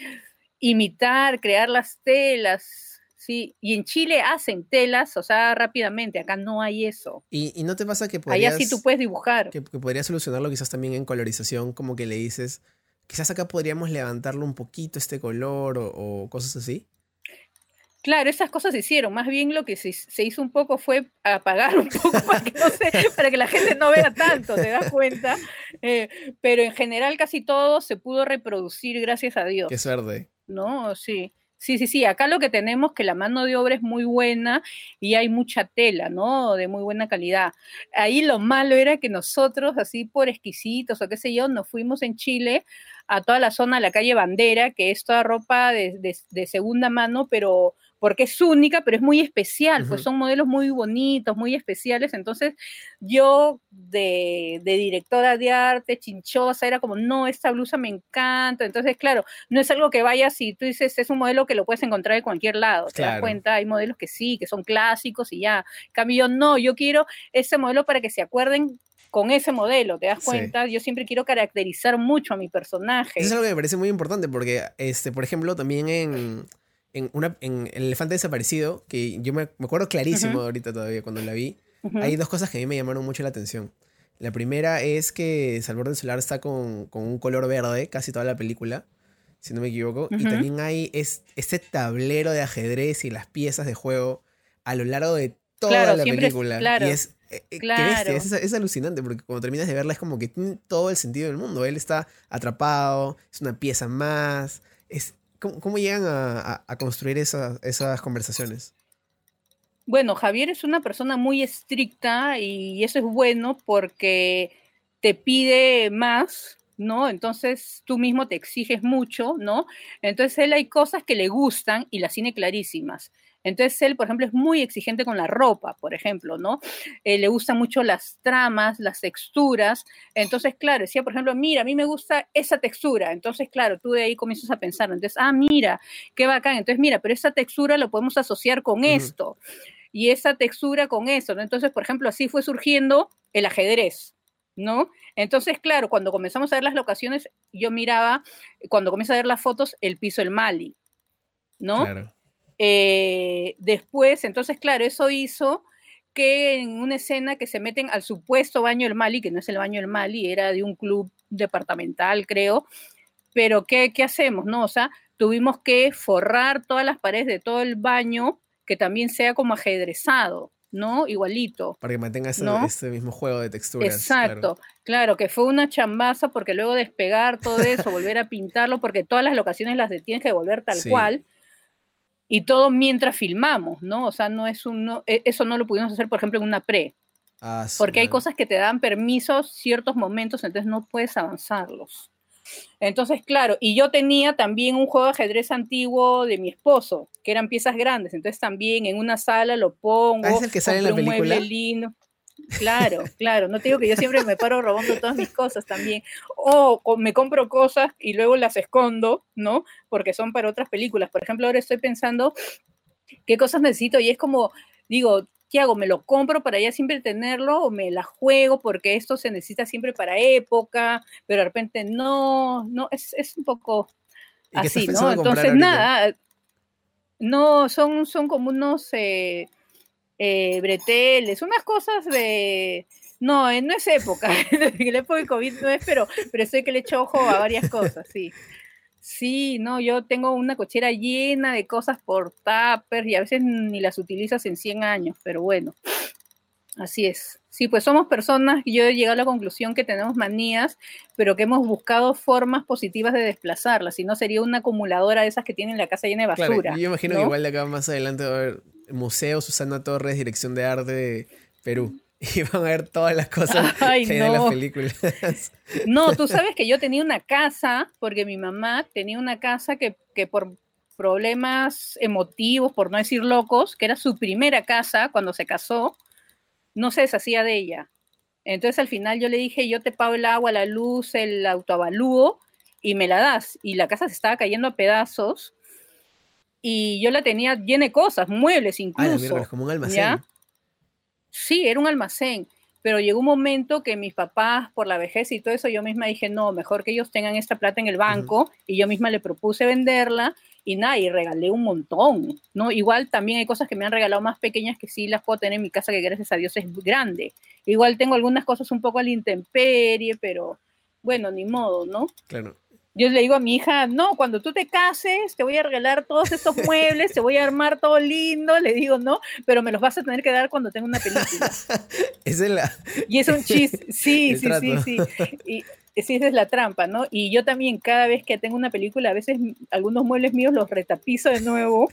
imitar, crear las telas, sí, y en Chile hacen telas, o sea, rápidamente, acá no hay eso. ¿Y, no te pasa que podrías... Allá sí tú puedes dibujar. Que, que podrías solucionarlo quizás también en colorización, como que le dices quizás acá podríamos levantarlo un poquito este color o, cosas así. Claro, esas cosas se hicieron. Más bien lo que se, hizo un poco fue apagar un poco para que, para que la gente no vea tanto, ¿te das cuenta? Eh, pero en general casi todo se pudo reproducir, gracias a Dios. Qué suerte. No, sí. Sí, sí, sí, acá lo que tenemos que la mano de obra es muy buena y hay mucha tela, ¿no? De muy buena calidad. Ahí lo malo era que nosotros, así por exquisitos o qué sé yo, nos fuimos en Chile a toda la zona de la calle Bandera, que es toda ropa de, de segunda mano, pero porque es única, pero es muy especial, pues son modelos muy bonitos, muy especiales. Entonces, yo de, directora de arte, chinchosa, era como, no, esta blusa me encanta. Entonces, claro, no es algo que vayas y tú dices, es un modelo que lo puedes encontrar en cualquier lado. ¿Te das cuenta? Hay modelos que sí, que son clásicos y ya. cambio, no, yo quiero ese modelo para que se acuerden con ese modelo, ¿te das cuenta? Yo siempre quiero caracterizar mucho a mi personaje. Eso es algo que me parece muy importante porque, este, por ejemplo, también en, en, una, en El Elefante Desaparecido, que yo me, acuerdo clarísimo ahorita todavía cuando la vi, hay dos cosas que a mí me llamaron mucho la atención. La primera es que Salvador del Solar está con, con, un color verde casi toda la película, si no me equivoco. Y también hay es, este tablero de ajedrez y las piezas de juego a lo largo de toda la película. claro. Y es, eh, eh, claro. es, es, alucinante porque cuando terminas de verla es como que tiene todo el sentido del mundo. Él está atrapado, es una pieza más. Es, ¿Cómo, llegan a, construir esas conversaciones? Bueno, Javier es una persona muy estricta y eso es bueno porque te pide más, ¿no? Entonces tú mismo te exiges mucho, ¿no? Entonces él hay cosas que le gustan y las tiene clarísimas. Entonces él, por ejemplo, es muy exigente con la ropa, por ejemplo, ¿no? Eh, le gustan mucho las tramas, las texturas. Entonces, claro, decía, por ejemplo, mira, a mí me gusta esa textura. Entonces, claro, tú de ahí comienzas a pensar. Entonces, ah, mira, qué bacán. Entonces, mira, pero esa textura lo podemos asociar con esto. Y esa textura con eso. ¿no? Entonces, por ejemplo, así fue surgiendo el ajedrez. ¿no? Entonces, claro, cuando comenzamos a ver las locaciones, yo miraba, cuando comienzo a ver las fotos, el piso del Mali, ¿no? Claro. Eh, después, entonces, claro, eso hizo que en una escena que se meten al supuesto baño del Mali, que no es el baño del Mali, era de un club departamental, creo, pero ¿qué, qué hacemos? No, o sea, tuvimos que forrar todas las paredes de todo el baño, que también sea como ajedrezado, ¿no? Igualito. Para que mantenga ese, mismo juego de texturas. Exacto, claro. que fue una chambaza porque luego despegar todo eso, volver a pintarlo, porque todas las locaciones las tienes que devolver tal cual. Y todo mientras filmamos, ¿no? O sea, no es un, e, eso no lo pudimos hacer, por ejemplo, en una pre. Ah, porque hay cosas que te dan permisos ciertos momentos, entonces no puedes avanzarlos. Entonces, claro, y yo tenía también un juego de ajedrez antiguo de mi esposo, que eran piezas grandes, entonces también en una sala lo pongo. Ah, ¿Es el que sale en la película? lindo. Claro, claro, no te digo que yo siempre me paro robando todas mis cosas también. O me compro cosas y luego las escondo, ¿no? Porque son para otras películas. Por ejemplo, ahora estoy pensando qué cosas necesito y es como, digo, ¿qué hago? ¿Me lo compro para ya siempre tenerlo o me la juego porque esto se necesita siempre para época, pero de repente no, no, es, un poco así, ¿no? Entonces, nada, no, son, son como unos eh, eh, breteles, unas cosas de... No, eh, no es época, la época de COVID no es, pero, pero sé que le echo ojo a varias cosas, sí. Sí, no, yo tengo una cochera llena de cosas por tupper y a veces ni las utilizas en 100 años, pero bueno, así es. Sí, pues somos personas, yo he llegado a la conclusión que tenemos manías, pero que hemos buscado formas positivas de desplazarlas, si no sería una acumuladora de esas que tienen la casa llena de basura. yo imagino que igual de acá más adelante va a haber Museo Susana Torres, Dirección de Arte de Perú. y van a ver todas las cosas que hay en las películas. No, tú sabes que yo tenía una casa, porque mi mamá tenía una casa que, que por problemas emotivos, por no decir locos, que era su primera casa cuando se casó, no se deshacía de ella. Entonces al final yo le dije, yo te pago el agua, la luz, el autoavalúo y me la das. Y la casa se estaba cayendo a pedazos y yo la tenía llena de cosas, muebles incluso. Ay, como un almacén. Sí, era un almacén, pero llegó un momento que mis papás, por la vejez y todo eso, yo misma dije, no, mejor que ellos tengan esta plata en el banco, y yo misma le propuse venderla, y nada, y regalé un montón, ¿no? Igual también hay cosas que me han regalado más pequeñas que sí las puedo tener en mi casa, que gracias a Dios es grande. Igual tengo algunas cosas un poco a la intemperie, pero bueno, ni modo, ¿no? Claro yo le digo a mi hija, no, cuando tú te cases, te voy a regalar todos estos muebles, te voy a armar todo lindo, le digo, no, pero me los vas a tener que dar cuando tenga una película. es la... Y es un chiste, sí, sí, sí, sí, y sí, esa es la trampa, ¿no? Y yo también cada vez que tengo una película, a veces algunos muebles míos los retapizo de nuevo,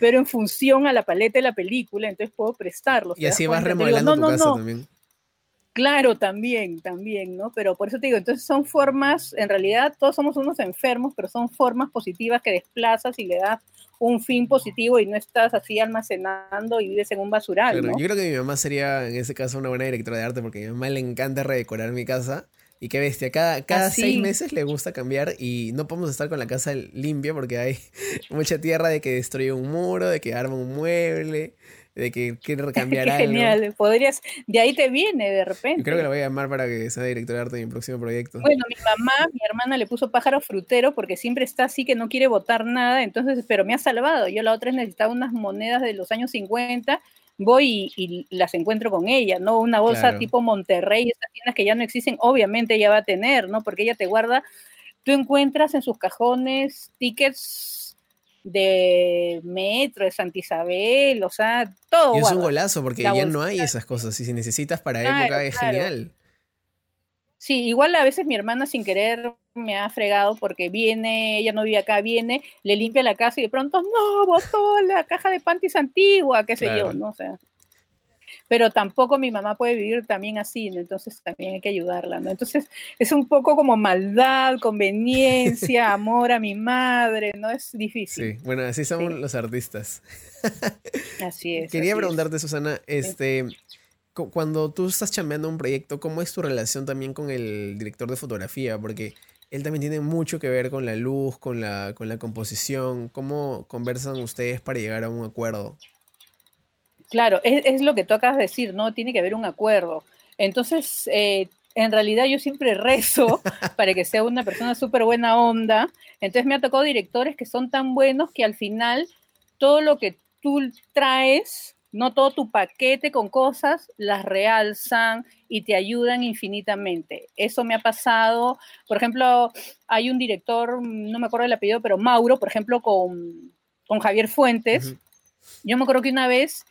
pero en función a la paleta de la película, entonces puedo prestarlos. Y así vas remodelando tu casa también. Claro, también, también, ¿no? Pero por eso te digo, entonces son formas, en realidad todos somos unos enfermos, pero son formas positivas que desplazas y le das un fin positivo y no estás así almacenando y vives en un basural. Claro, Yo creo que mi mamá sería en ese caso una buena directora de arte porque a mi mamá le encanta redecorar mi casa. Y qué bestia, cada, cada seis meses le gusta cambiar y no podemos estar con la casa limpia porque hay mucha tierra de que destruye un muro, de que arma un mueble de que quiere cambiar. Genial, podrías, de ahí te viene de repente. creo que la voy a llamar para que sea directora de arte en mi próximo proyecto. Bueno, mi mamá, mi hermana le puso pájaro frutero porque siempre está así que no quiere votar nada, entonces, pero me ha salvado. Yo la otra vez necesitaba unas monedas de los años 50 voy y, las encuentro con ella, ¿no? Una bolsa tipo Monterrey, esas tiendas que ya no existen, obviamente ella va a tener, ¿no? Porque ella te guarda, tú encuentras en sus cajones tickets de Metro, de Santa Isabel, o sea, todo. Y es un golazo porque ya no hay esas cosas. Y si necesitas para época es genial. Sí, igual a veces mi hermana sin querer me ha fregado porque viene, ella no vive acá, viene, le limpia la casa y de pronto, no, botó la caja de panties antigua, qué sé yo, ¿no? O sea pero tampoco mi mamá puede vivir también así, entonces también hay que ayudarla, ¿no? Entonces es un poco como maldad, conveniencia, amor a mi madre, ¿no? Es difícil. Sí, bueno, así somos los artistas. Así es. Quería preguntarte, Susana, este, cuando tú estás chambeando un proyecto, ¿cómo es tu relación también con el director de fotografía? Porque él también tiene mucho que ver con la luz, con la, con la composición. ¿Cómo conversan ustedes para llegar a un acuerdo? Claro, es, lo que tú acabas de decir, ¿no? Tiene que haber un acuerdo. Entonces, eh, en realidad yo siempre rezo para que sea una persona súper buena onda. Entonces me ha tocado directores que son tan buenos que al final todo lo que tú traes, no todo tu paquete con cosas, las realzan y te ayudan infinitamente. Eso me ha pasado, por ejemplo, hay un director, no me acuerdo el apellido, pero Mauro, por ejemplo, con, con Javier Fuentes. Yo me acuerdo que una vez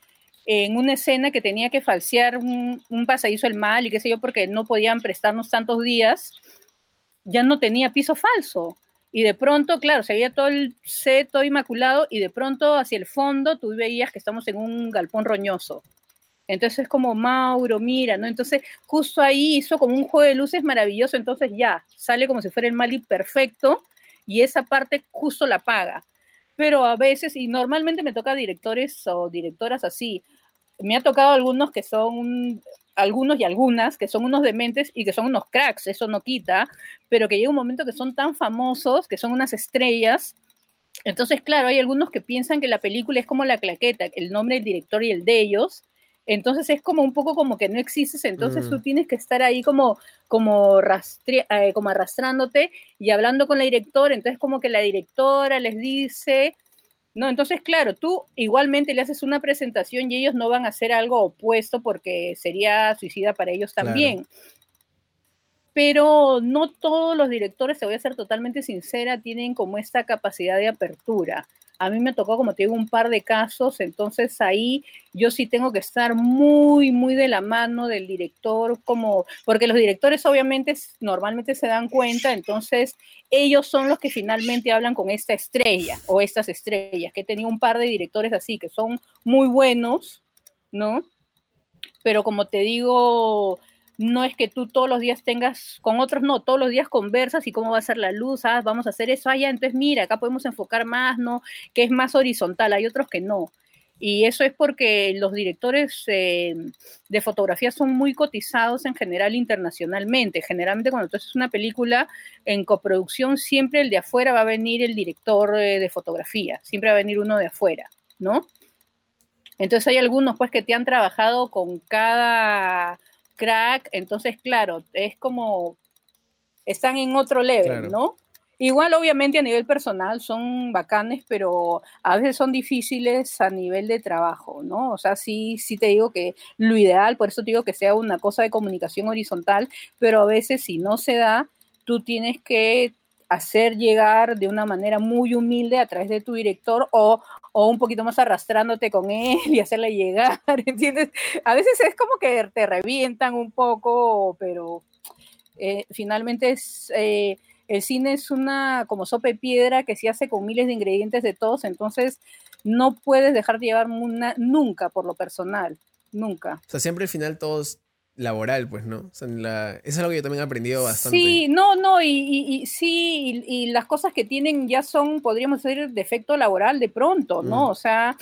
en una escena que tenía que falsear un, pasadizo el mal y qué sé yo, porque no podían prestarnos tantos días, ya no tenía piso falso. Y de pronto, claro, se veía todo el set todo inmaculado y de pronto hacia el fondo tú veías que estamos en un galpón roñoso. Entonces es como Mauro, mira, ¿no? Entonces justo ahí hizo como un juego de luces maravilloso, entonces ya, sale como si fuera el Mali perfecto y esa parte justo la paga. Pero a veces, y normalmente me toca directores o directoras así, me ha tocado algunos que son, algunos y algunas que son unos dementes y que son unos cracks, eso no quita, pero que llega un momento que son tan famosos, que son unas estrellas. Entonces, claro, hay algunos que piensan que la película es como la claqueta, el nombre del director y el de ellos, entonces es como un poco como que no existes, entonces tú mm. tienes que estar ahí como, como, eh, como arrastrándote y hablando con la directora, entonces como que la directora les dice, no, entonces claro, tú igualmente le haces una presentación y ellos no van a hacer algo opuesto porque sería suicida para ellos también. Pero no todos los directores, te voy a ser totalmente sincera, tienen como esta capacidad de apertura. A mí me tocó, como te digo, un par de casos, entonces ahí yo sí tengo que estar muy, muy de la mano del director, como, porque los directores obviamente normalmente se dan cuenta, entonces ellos son los que finalmente hablan con esta estrella o estas estrellas, que he tenido un par de directores así, que son muy buenos, ¿no? Pero como te digo, no es que tú todos los días tengas, con otros no, todos los días conversas y cómo va a ser la luz, ah, vamos a hacer eso, allá, ah, entonces mira, acá podemos enfocar más, ¿no? Que es más horizontal, hay otros que no. Y eso es porque los directores eh, de fotografía son muy cotizados en general internacionalmente. Generalmente cuando tú haces una película en coproducción, siempre el de afuera va a venir el director eh, de fotografía, siempre va a venir uno de afuera, ¿no? Entonces hay algunos pues que te han trabajado con cada crack, entonces claro, es como están en otro level, ¿no? Igual obviamente a nivel personal son bacanes, pero a veces son difíciles a nivel de trabajo, ¿no? O sea, sí, sí te digo que lo ideal, por eso te digo que sea una cosa de comunicación horizontal, pero a veces si no se da, tú tienes que hacer llegar de una manera muy humilde a través de tu director o, o un poquito más arrastrándote con él y hacerle llegar, ¿entiendes? A veces es como que te revientan un poco, pero eh, finalmente es, eh, el cine es una como sopa de piedra que se hace con miles de ingredientes de todos, entonces no puedes dejar de llevar nunca por lo personal, nunca. O sea, siempre al final todos laboral, pues, ¿no? O sea, la, eso es algo que yo también he aprendido bastante. Sí, no, no, y, y, sí, y, las cosas que tienen ya son, podríamos decir, defecto laboral de pronto, ¿no? Mm. O sea,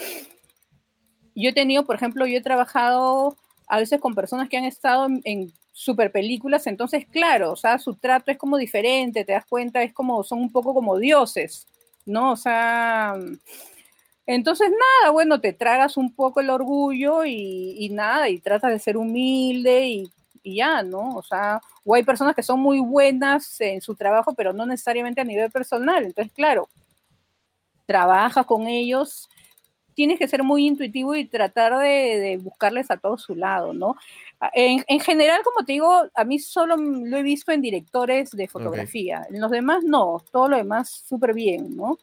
yo he tenido, por ejemplo, yo he trabajado a veces con personas que han estado en, en super películas, entonces, claro, o sea, su trato es como diferente, te das cuenta, es como, son un poco como dioses, ¿no? O sea entonces, nada, bueno, te tragas un poco el orgullo y, nada, y tratas de ser humilde y, ya, ¿no? O sea, o hay personas que son muy buenas en su trabajo, pero no necesariamente a nivel personal. Entonces, claro, trabajas con ellos, tienes que ser muy intuitivo y tratar de, buscarles a todo su lado, ¿no? En, general, como te digo, a mí solo lo he visto en directores de fotografía. En los demás, no, todo lo demás súper bien, ¿no?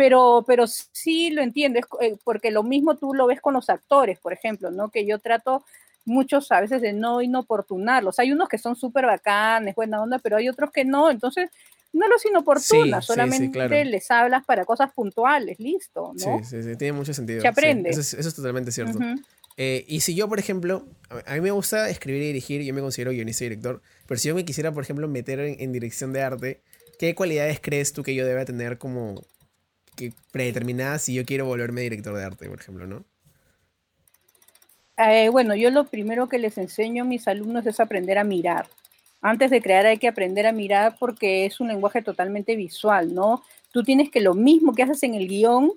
Pero, pero sí lo entiendes, eh, porque lo mismo tú lo ves con los actores, por ejemplo, ¿no? Que yo trato muchos a veces de no inoportunarlos. Hay unos que son súper bacanes, buena onda, pero hay otros que no, entonces no los inoportunas, solamente les hablas para cosas puntuales, listo, ¿no? Sí, sí, sí, tiene mucho sentido. Se aprende. eso, es, totalmente cierto. Eh, y si yo, por ejemplo, a mí me gusta escribir y dirigir, yo me considero guionista y director, pero si yo me quisiera, por ejemplo, meter en dirección de arte, ¿qué cualidades crees tú que yo deba tener como, que predeterminada si yo quiero volverme director de arte, por ejemplo, ¿no? Eh, bueno, yo lo primero que les enseño a mis alumnos es aprender a mirar. Antes de crear hay que aprender a mirar porque es un lenguaje totalmente visual, ¿no? Tú tienes que lo mismo que haces en el guion,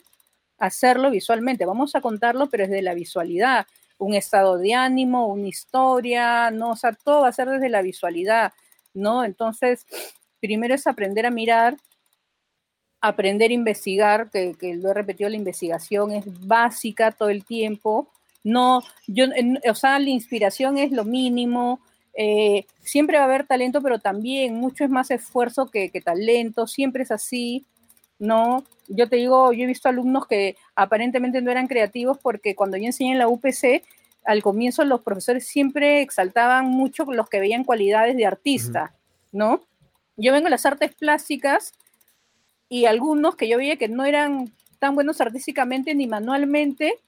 hacerlo visualmente. Vamos a contarlo, pero es de la visualidad. Un estado de ánimo, una historia, ¿no? O sea, todo va a ser desde la visualidad, ¿no? Entonces, primero es aprender a mirar aprender a investigar, que, lo he repetido, la investigación es básica todo el tiempo. No, yo, o sea, la inspiración es lo mínimo. Eh, siempre va a haber talento, pero también mucho es más esfuerzo que, talento, siempre es así, ¿no? Yo te digo, yo he visto alumnos que aparentemente no eran creativos porque cuando yo enseñé en la UPC, al comienzo los profesores siempre exaltaban mucho los que veían cualidades de artista, ¿no? Yo vengo de las artes plásticas y algunos que yo veía que no eran tan buenos artísticamente ni manualmente,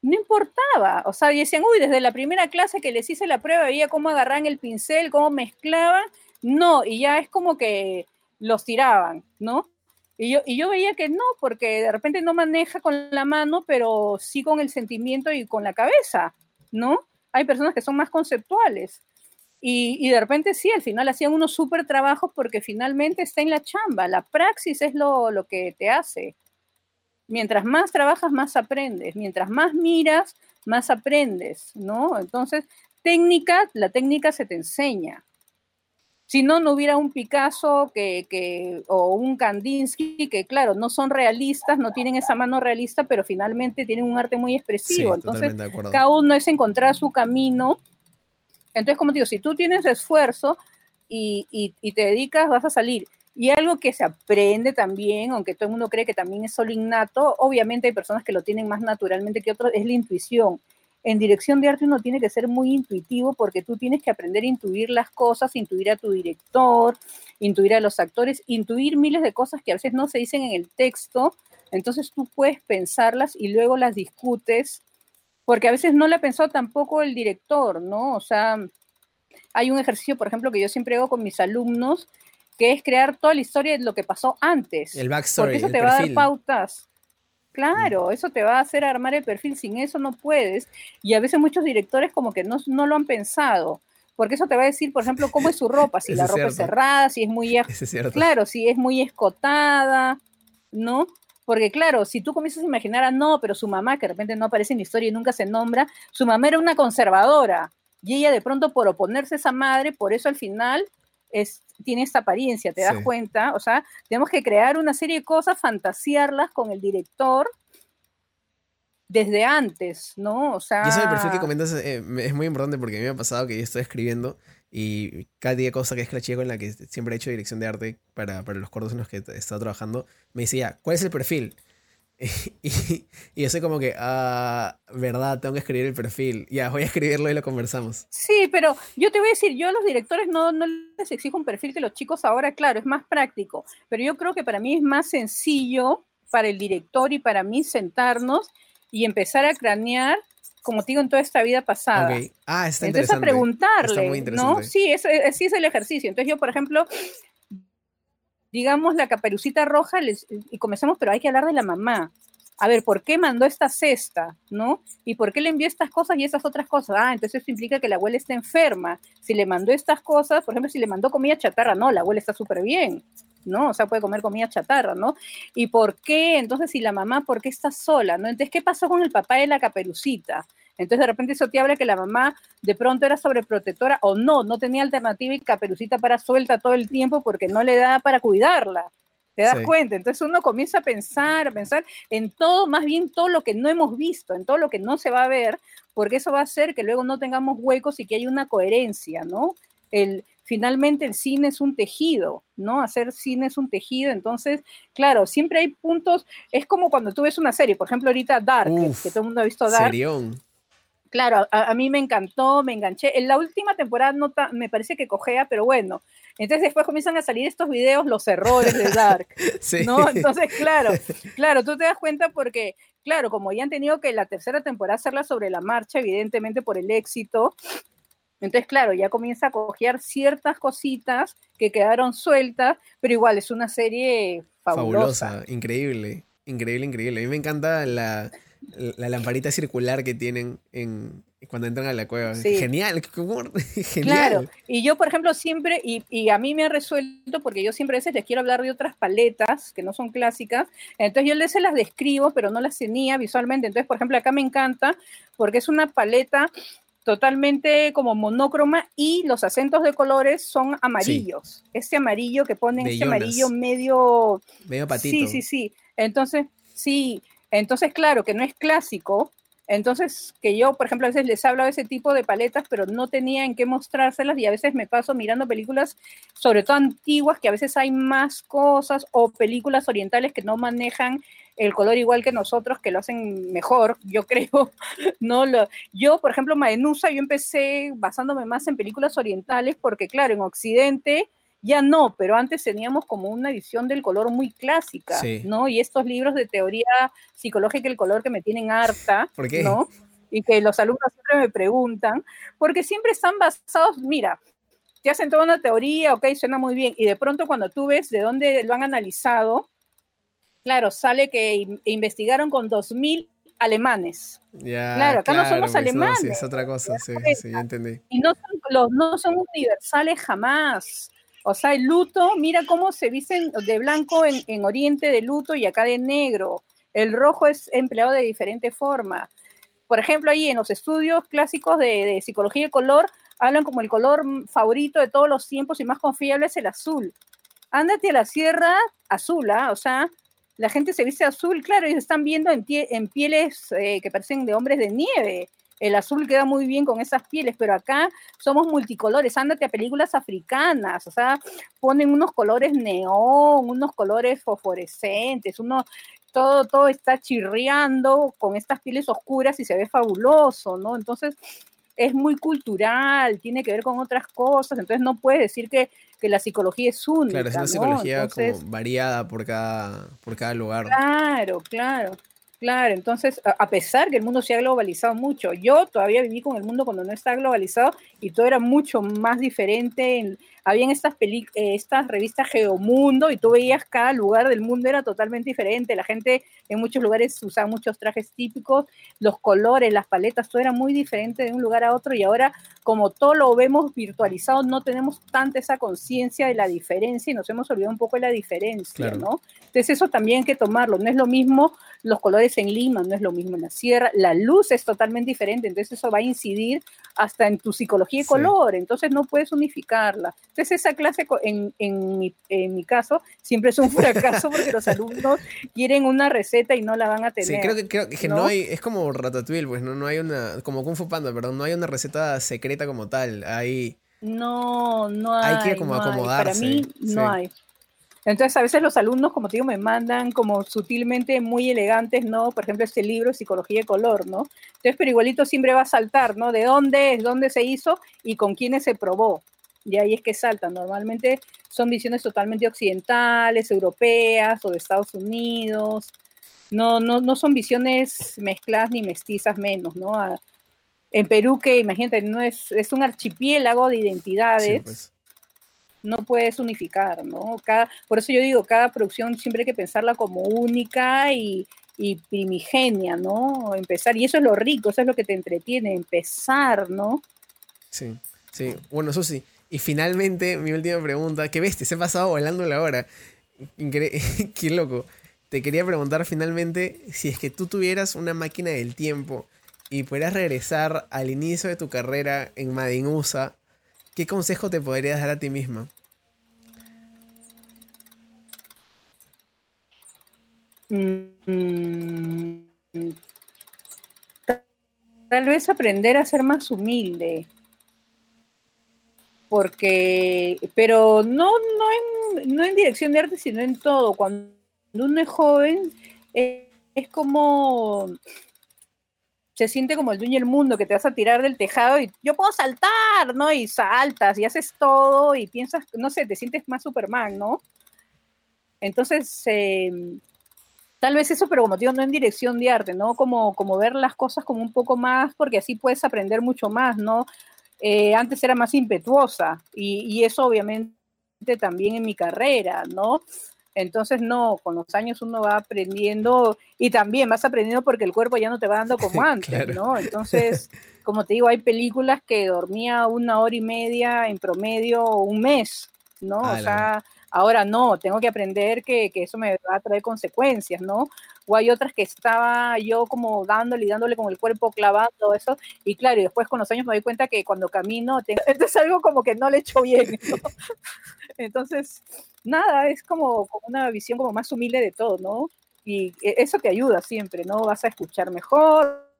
no importaba. O sea, decían, uy, desde la primera clase que les hice la prueba, veía cómo agarraban el pincel, cómo mezclaban. No, y ya es como que los tiraban, ¿no? Y yo, y yo veía que no, porque de repente no maneja con la mano, pero sí con el sentimiento y con la cabeza, ¿no? Hay personas que son más conceptuales. Y, y de repente sí, al final hacían unos súper trabajos porque finalmente está en la chamba. La praxis es lo, lo que te hace. Mientras más trabajas, más aprendes. Mientras más miras, más aprendes, ¿no? Entonces, técnica, la técnica se te enseña. Si no, no hubiera un Picasso que, que, o un Kandinsky que, claro, no son realistas, no tienen esa mano realista, pero finalmente tienen un arte muy expresivo. Sí, Entonces, cada uno es encontrar su camino. Entonces, como te digo, si tú tienes esfuerzo y, te dedicas, vas a salir. Y algo que se aprende también, aunque todo el mundo cree que también es solo innato, obviamente hay personas que lo tienen más naturalmente que otros, es la intuición. En dirección de arte uno tiene que ser muy intuitivo porque tú tienes que aprender a intuir las cosas, intuir a tu director, intuir a los actores, intuir miles de cosas que a veces no se dicen en el texto. Entonces tú puedes pensarlas y luego las discutes, porque a veces no la pensó tampoco el director, ¿no? O sea, hay un ejercicio, por ejemplo, que yo siempre hago con mis alumnos, que es crear toda la historia de lo que pasó antes. El backstory, porque eso te va a dar. Mm. pautas. Claro, eso te va a hacer armar el perfil, sin eso no puedes. Y a veces muchos directores como que no, no lo han pensado, porque eso te va a decir, por ejemplo, cómo es su ropa, si la ropa es cerrada, si es muy es. Claro, si es muy escotada, ¿no? Porque claro, si tú comienzas a imaginar a no, pero su mamá, que de repente no aparece en la historia y nunca se nombra, su mamá era una conservadora y ella de pronto por oponerse a esa madre, por eso al final es, tiene esta apariencia, ¿te das Sí. cuenta? O sea, tenemos que crear una serie de cosas, fantasearlas con el director desde antes, ¿no? O sea... Y eso del perfil que comentas eh, es muy importante porque a mí me ha pasado que yo estoy escribiendo y Katia Cosa, que es la chica con la que siempre he hecho dirección de arte para, para los cortos en los que estado trabajando, me decía, ¿cuál es el perfil? Y, y yo soy como que, ah, verdad, tengo que escribir el perfil. Ya, voy a escribirlo y lo conversamos. Sí, pero yo te voy a decir, yo a los directores no, no les exijo un perfil que los chicos ahora, claro, es más práctico, pero yo creo que para mí es más sencillo para el director y para mí sentarnos y empezar a cranear, como te digo, en toda esta vida pasada. Ah, está Entonces a preguntarle, Está muy ¿no? Sí, es, es- sí es el ejercicio. Entonces yo, por ejemplo, digamos la caperucita roja les- y comencemos, pero hay que hablar de la mamá. A ver, ¿por qué mandó esta cesta? ¿No? ¿Y por qué le envió estas cosas y esas otras cosas? Ah, entonces eso implica que la abuela está enferma. Si le mandó estas cosas, por ejemplo, si le mandó comida chatarra, no, la abuela está súper bien, ¿no? O sea, puede comer comida chatarra, ¿no? ¿Y por qué? Entonces, si la mamá, ¿por qué está sola? ¿No? Entonces, ¿qué pasó con el papá de la caperucita? Entonces, de repente eso te habla que la mamá de pronto era sobreprotectora o no, no tenía alternativa y caperucita para suelta todo el tiempo porque no le da para cuidarla. ¿Te das Sí. cuenta? Entonces uno comienza a pensar, a pensar en todo, más bien todo lo que no hemos visto, en todo lo que no se va a ver, porque eso va a hacer que luego no tengamos huecos y que haya una coherencia, ¿no? El, finalmente el cine es un tejido, ¿no? Hacer cine es un tejido, entonces, claro, siempre hay puntos, es como cuando tú ves una serie, por ejemplo, ahorita Dark, que- Uf, que todo el mundo ha visto Dark, Serión. Claro, a, a mí me encantó, me enganché. En la última temporada no ta- me parece que cojea, pero bueno. Entonces después comienzan a salir estos videos, los errores de Dark, Sí. ¿no? Entonces, claro, claro, tú te das cuenta porque, claro, como ya han tenido que la tercera temporada hacerla sobre la marcha, evidentemente por el éxito, entonces, claro, ya comienza a cojear ciertas cositas que quedaron sueltas, pero igual es una serie fabulosa. Fabulosa, increíble, increíble, increíble. A mí me encanta la, la lamparita circular que tienen en, cuando entran a la cueva. Sí. Genial, genial. Claro, y yo, por ejemplo, siempre, y, y a mí me ha resuelto, porque yo siempre a veces les quiero hablar de otras paletas que no son clásicas, entonces yo les se las describo, pero no las tenía visualmente. Entonces, por ejemplo, acá me encanta, porque es una paleta totalmente como monócroma y los acentos de colores son amarillos. Este amarillo que ponen, este amarillo medio Medio patito. Sí, sí, sí. Entonces, sí, entonces claro que no es clásico, Entonces, que yo, por ejemplo, a veces les hablo de ese tipo de paletas, pero no tenía en qué mostrárselas y a veces me paso mirando películas, sobre todo antiguas, que a veces hay más cosas, o películas orientales que no manejan el color igual que nosotros, que lo hacen mejor, yo creo. no lo, Yo, por ejemplo, Maenusa, yo empecé basándome más en películas orientales, porque claro, en Occidente ya no, pero antes teníamos como una visión del color muy clásica, ¿no? Y estos libros de teoría psicológica del color que me tienen harta, ¿Por qué? ¿no? Y que los alumnos siempre me preguntan, porque siempre están basados, mira, te hacen toda una teoría, ok, suena muy bien, y de pronto cuando tú ves de dónde lo han analizado, claro, sale que investigaron con 2.000 alemanes. claro, acá no somos alemanes. sí, es otra cosa, sí, sí, ya entendí. Y no son, los, no son universales jamás. O sea, el luto, mira cómo se dicen de blanco en, Oriente de luto y acá de negro. El rojo es empleado de diferente forma. Por ejemplo, ahí en los estudios clásicos de, psicología de color, hablan como el color favorito de todos los tiempos y más confiable es el azul. Ándate a la sierra azul, ¿ah? o sea, la gente se viste azul, claro, y están viendo en, en pieles eh, que parecen de hombres de nieve el azul queda muy bien con esas pieles, pero acá somos multicolores, ándate a películas africanas, o sea, ponen unos colores neón, unos colores fosforescentes, uno, todo, todo está chirriando con estas pieles oscuras y se ve fabuloso, ¿no? Entonces, es muy cultural, tiene que ver con otras cosas, entonces no puedes decir que, la psicología es única. Claro, es una psicología como variada por cada, por cada lugar. Claro, claro. Claro, entonces, a pesar que el mundo se ha globalizado mucho, yo todavía viví con el mundo cuando no está globalizado y todo era mucho más diferente en, habían estas, eh, estas revistas Geomundo y tú veías cada lugar del mundo era totalmente diferente. La gente en muchos lugares usaba muchos trajes típicos, los colores, las paletas, todo era muy diferente de un lugar a otro y ahora como todo lo vemos virtualizado no tenemos tanta esa conciencia de la diferencia y nos hemos olvidado un poco de la diferencia, ¿no? Entonces eso también hay que tomarlo. No es lo mismo los colores en Lima, no es lo mismo en la sierra, la luz es totalmente diferente, entonces eso va a incidir hasta en tu psicología de color, entonces no puedes unificarla. Entonces esa clase, en, en, mi, en, mi, caso, siempre es un fracaso porque los alumnos quieren una receta y no la van a tener. Sí, creo que, creo que ¿no? hay, es como Ratatouille, pues no, no hay una, como Kung Fu Panda, perdón, no hay una receta secreta como tal, hay... No, no hay. Hay que como acomodarse. Para mí no hay. Entonces, a veces los alumnos, como te digo, me mandan como sutilmente muy elegantes, ¿no? Por ejemplo, este libro, Psicología de Color, ¿no? Entonces, pero igualito siempre va a saltar, ¿no? De dónde es, dónde se hizo y con quiénes se probó y ahí es que saltan. Normalmente son visiones totalmente occidentales, europeas o de Estados Unidos. No, no, no son visiones mezcladas ni mestizas menos, ¿no? en Perú, que imagínate, no es, es un archipiélago de identidades. Pues. No puedes unificar, ¿no? Cada, por eso yo digo, cada producción siempre hay que pensarla como única y, y primigenia, ¿no? Empezar, y eso es lo rico, eso es lo que te entretiene, empezar, ¿no? Sí, sí, bueno, eso sí. Y finalmente, mi última pregunta, ¿qué ves? Se ha pasado volando la hora. Qué loco. Te quería preguntar finalmente si es que tú tuvieras una máquina del tiempo y pudieras regresar al inicio de tu carrera en Madinusa, ¿qué consejo te podrías dar a ti misma? Mm, tal vez aprender a ser más humilde porque, pero no, no, en, no en dirección de arte, sino en todo. Cuando uno es joven, eh, es como, se siente como el dueño del mundo, que te vas a tirar del tejado y yo puedo saltar, ¿no? Y saltas y haces todo y piensas, no sé, te sientes más Superman, ¿no? Entonces, em, tal vez eso, pero como digo, no en dirección de arte, ¿no? Como, como ver las cosas como un poco más, porque así puedes aprender mucho más, ¿no? Eh, antes era más impetuosa y, eso obviamente también en mi carrera, ¿no? Entonces, no, con los años uno va aprendiendo y también vas aprendiendo porque el cuerpo ya no te va dando como antes, ¿no? Entonces, como te digo, hay películas que dormía una hora y media en promedio un mes, ¿no? o sea, ahora no, tengo que aprender que, que, eso me va a traer consecuencias, ¿no? o hay otras que estaba yo como dándole y dándole con el cuerpo clavando eso, y claro, y después con los años me doy cuenta que cuando camino, tengo, entonces algo como que no le echo bien, entonces, nada, es como, una visión como más humilde de todo, ¿no? Y e, eso te ayuda siempre, ¿no? Vas a escuchar mejor,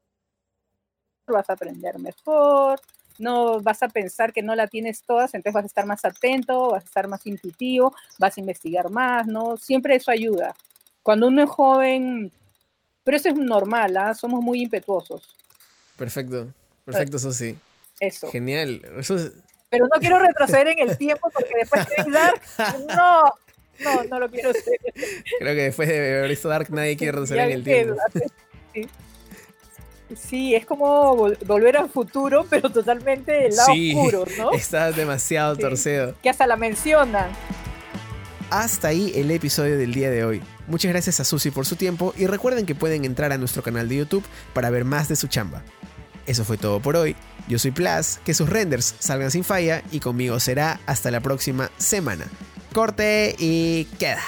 vas a aprender mejor, no vas a pensar que no la tienes todas, entonces vas a estar más atento, vas a estar más intuitivo, vas a investigar más, ¿no? Siempre eso ayuda. Cuando uno es joven, pero eso es normal, ¿ah? Somos muy impetuosos. Perfecto, perfecto, eso sí. Eso. Genial. Eso es- Pero no quiero retroceder en el tiempo porque después de Dark, no, no, no lo quiero hacer. Creo que después de haber visto Dark nadie quiere retroceder en el tiempo. Sí. Sí, es como vol- volver al futuro, pero totalmente del lado Sí, oscuro, ¿no? Está demasiado Sí. torcido. Que hasta la mencionan. Hasta ahí el episodio del día de hoy. Muchas gracias a Susi por su tiempo y recuerden que pueden entrar a nuestro canal de YouTube para ver más de su chamba. Eso fue todo por hoy. Yo soy Plas, que sus renders salgan sin falla y conmigo será hasta la próxima semana. Corte y queda.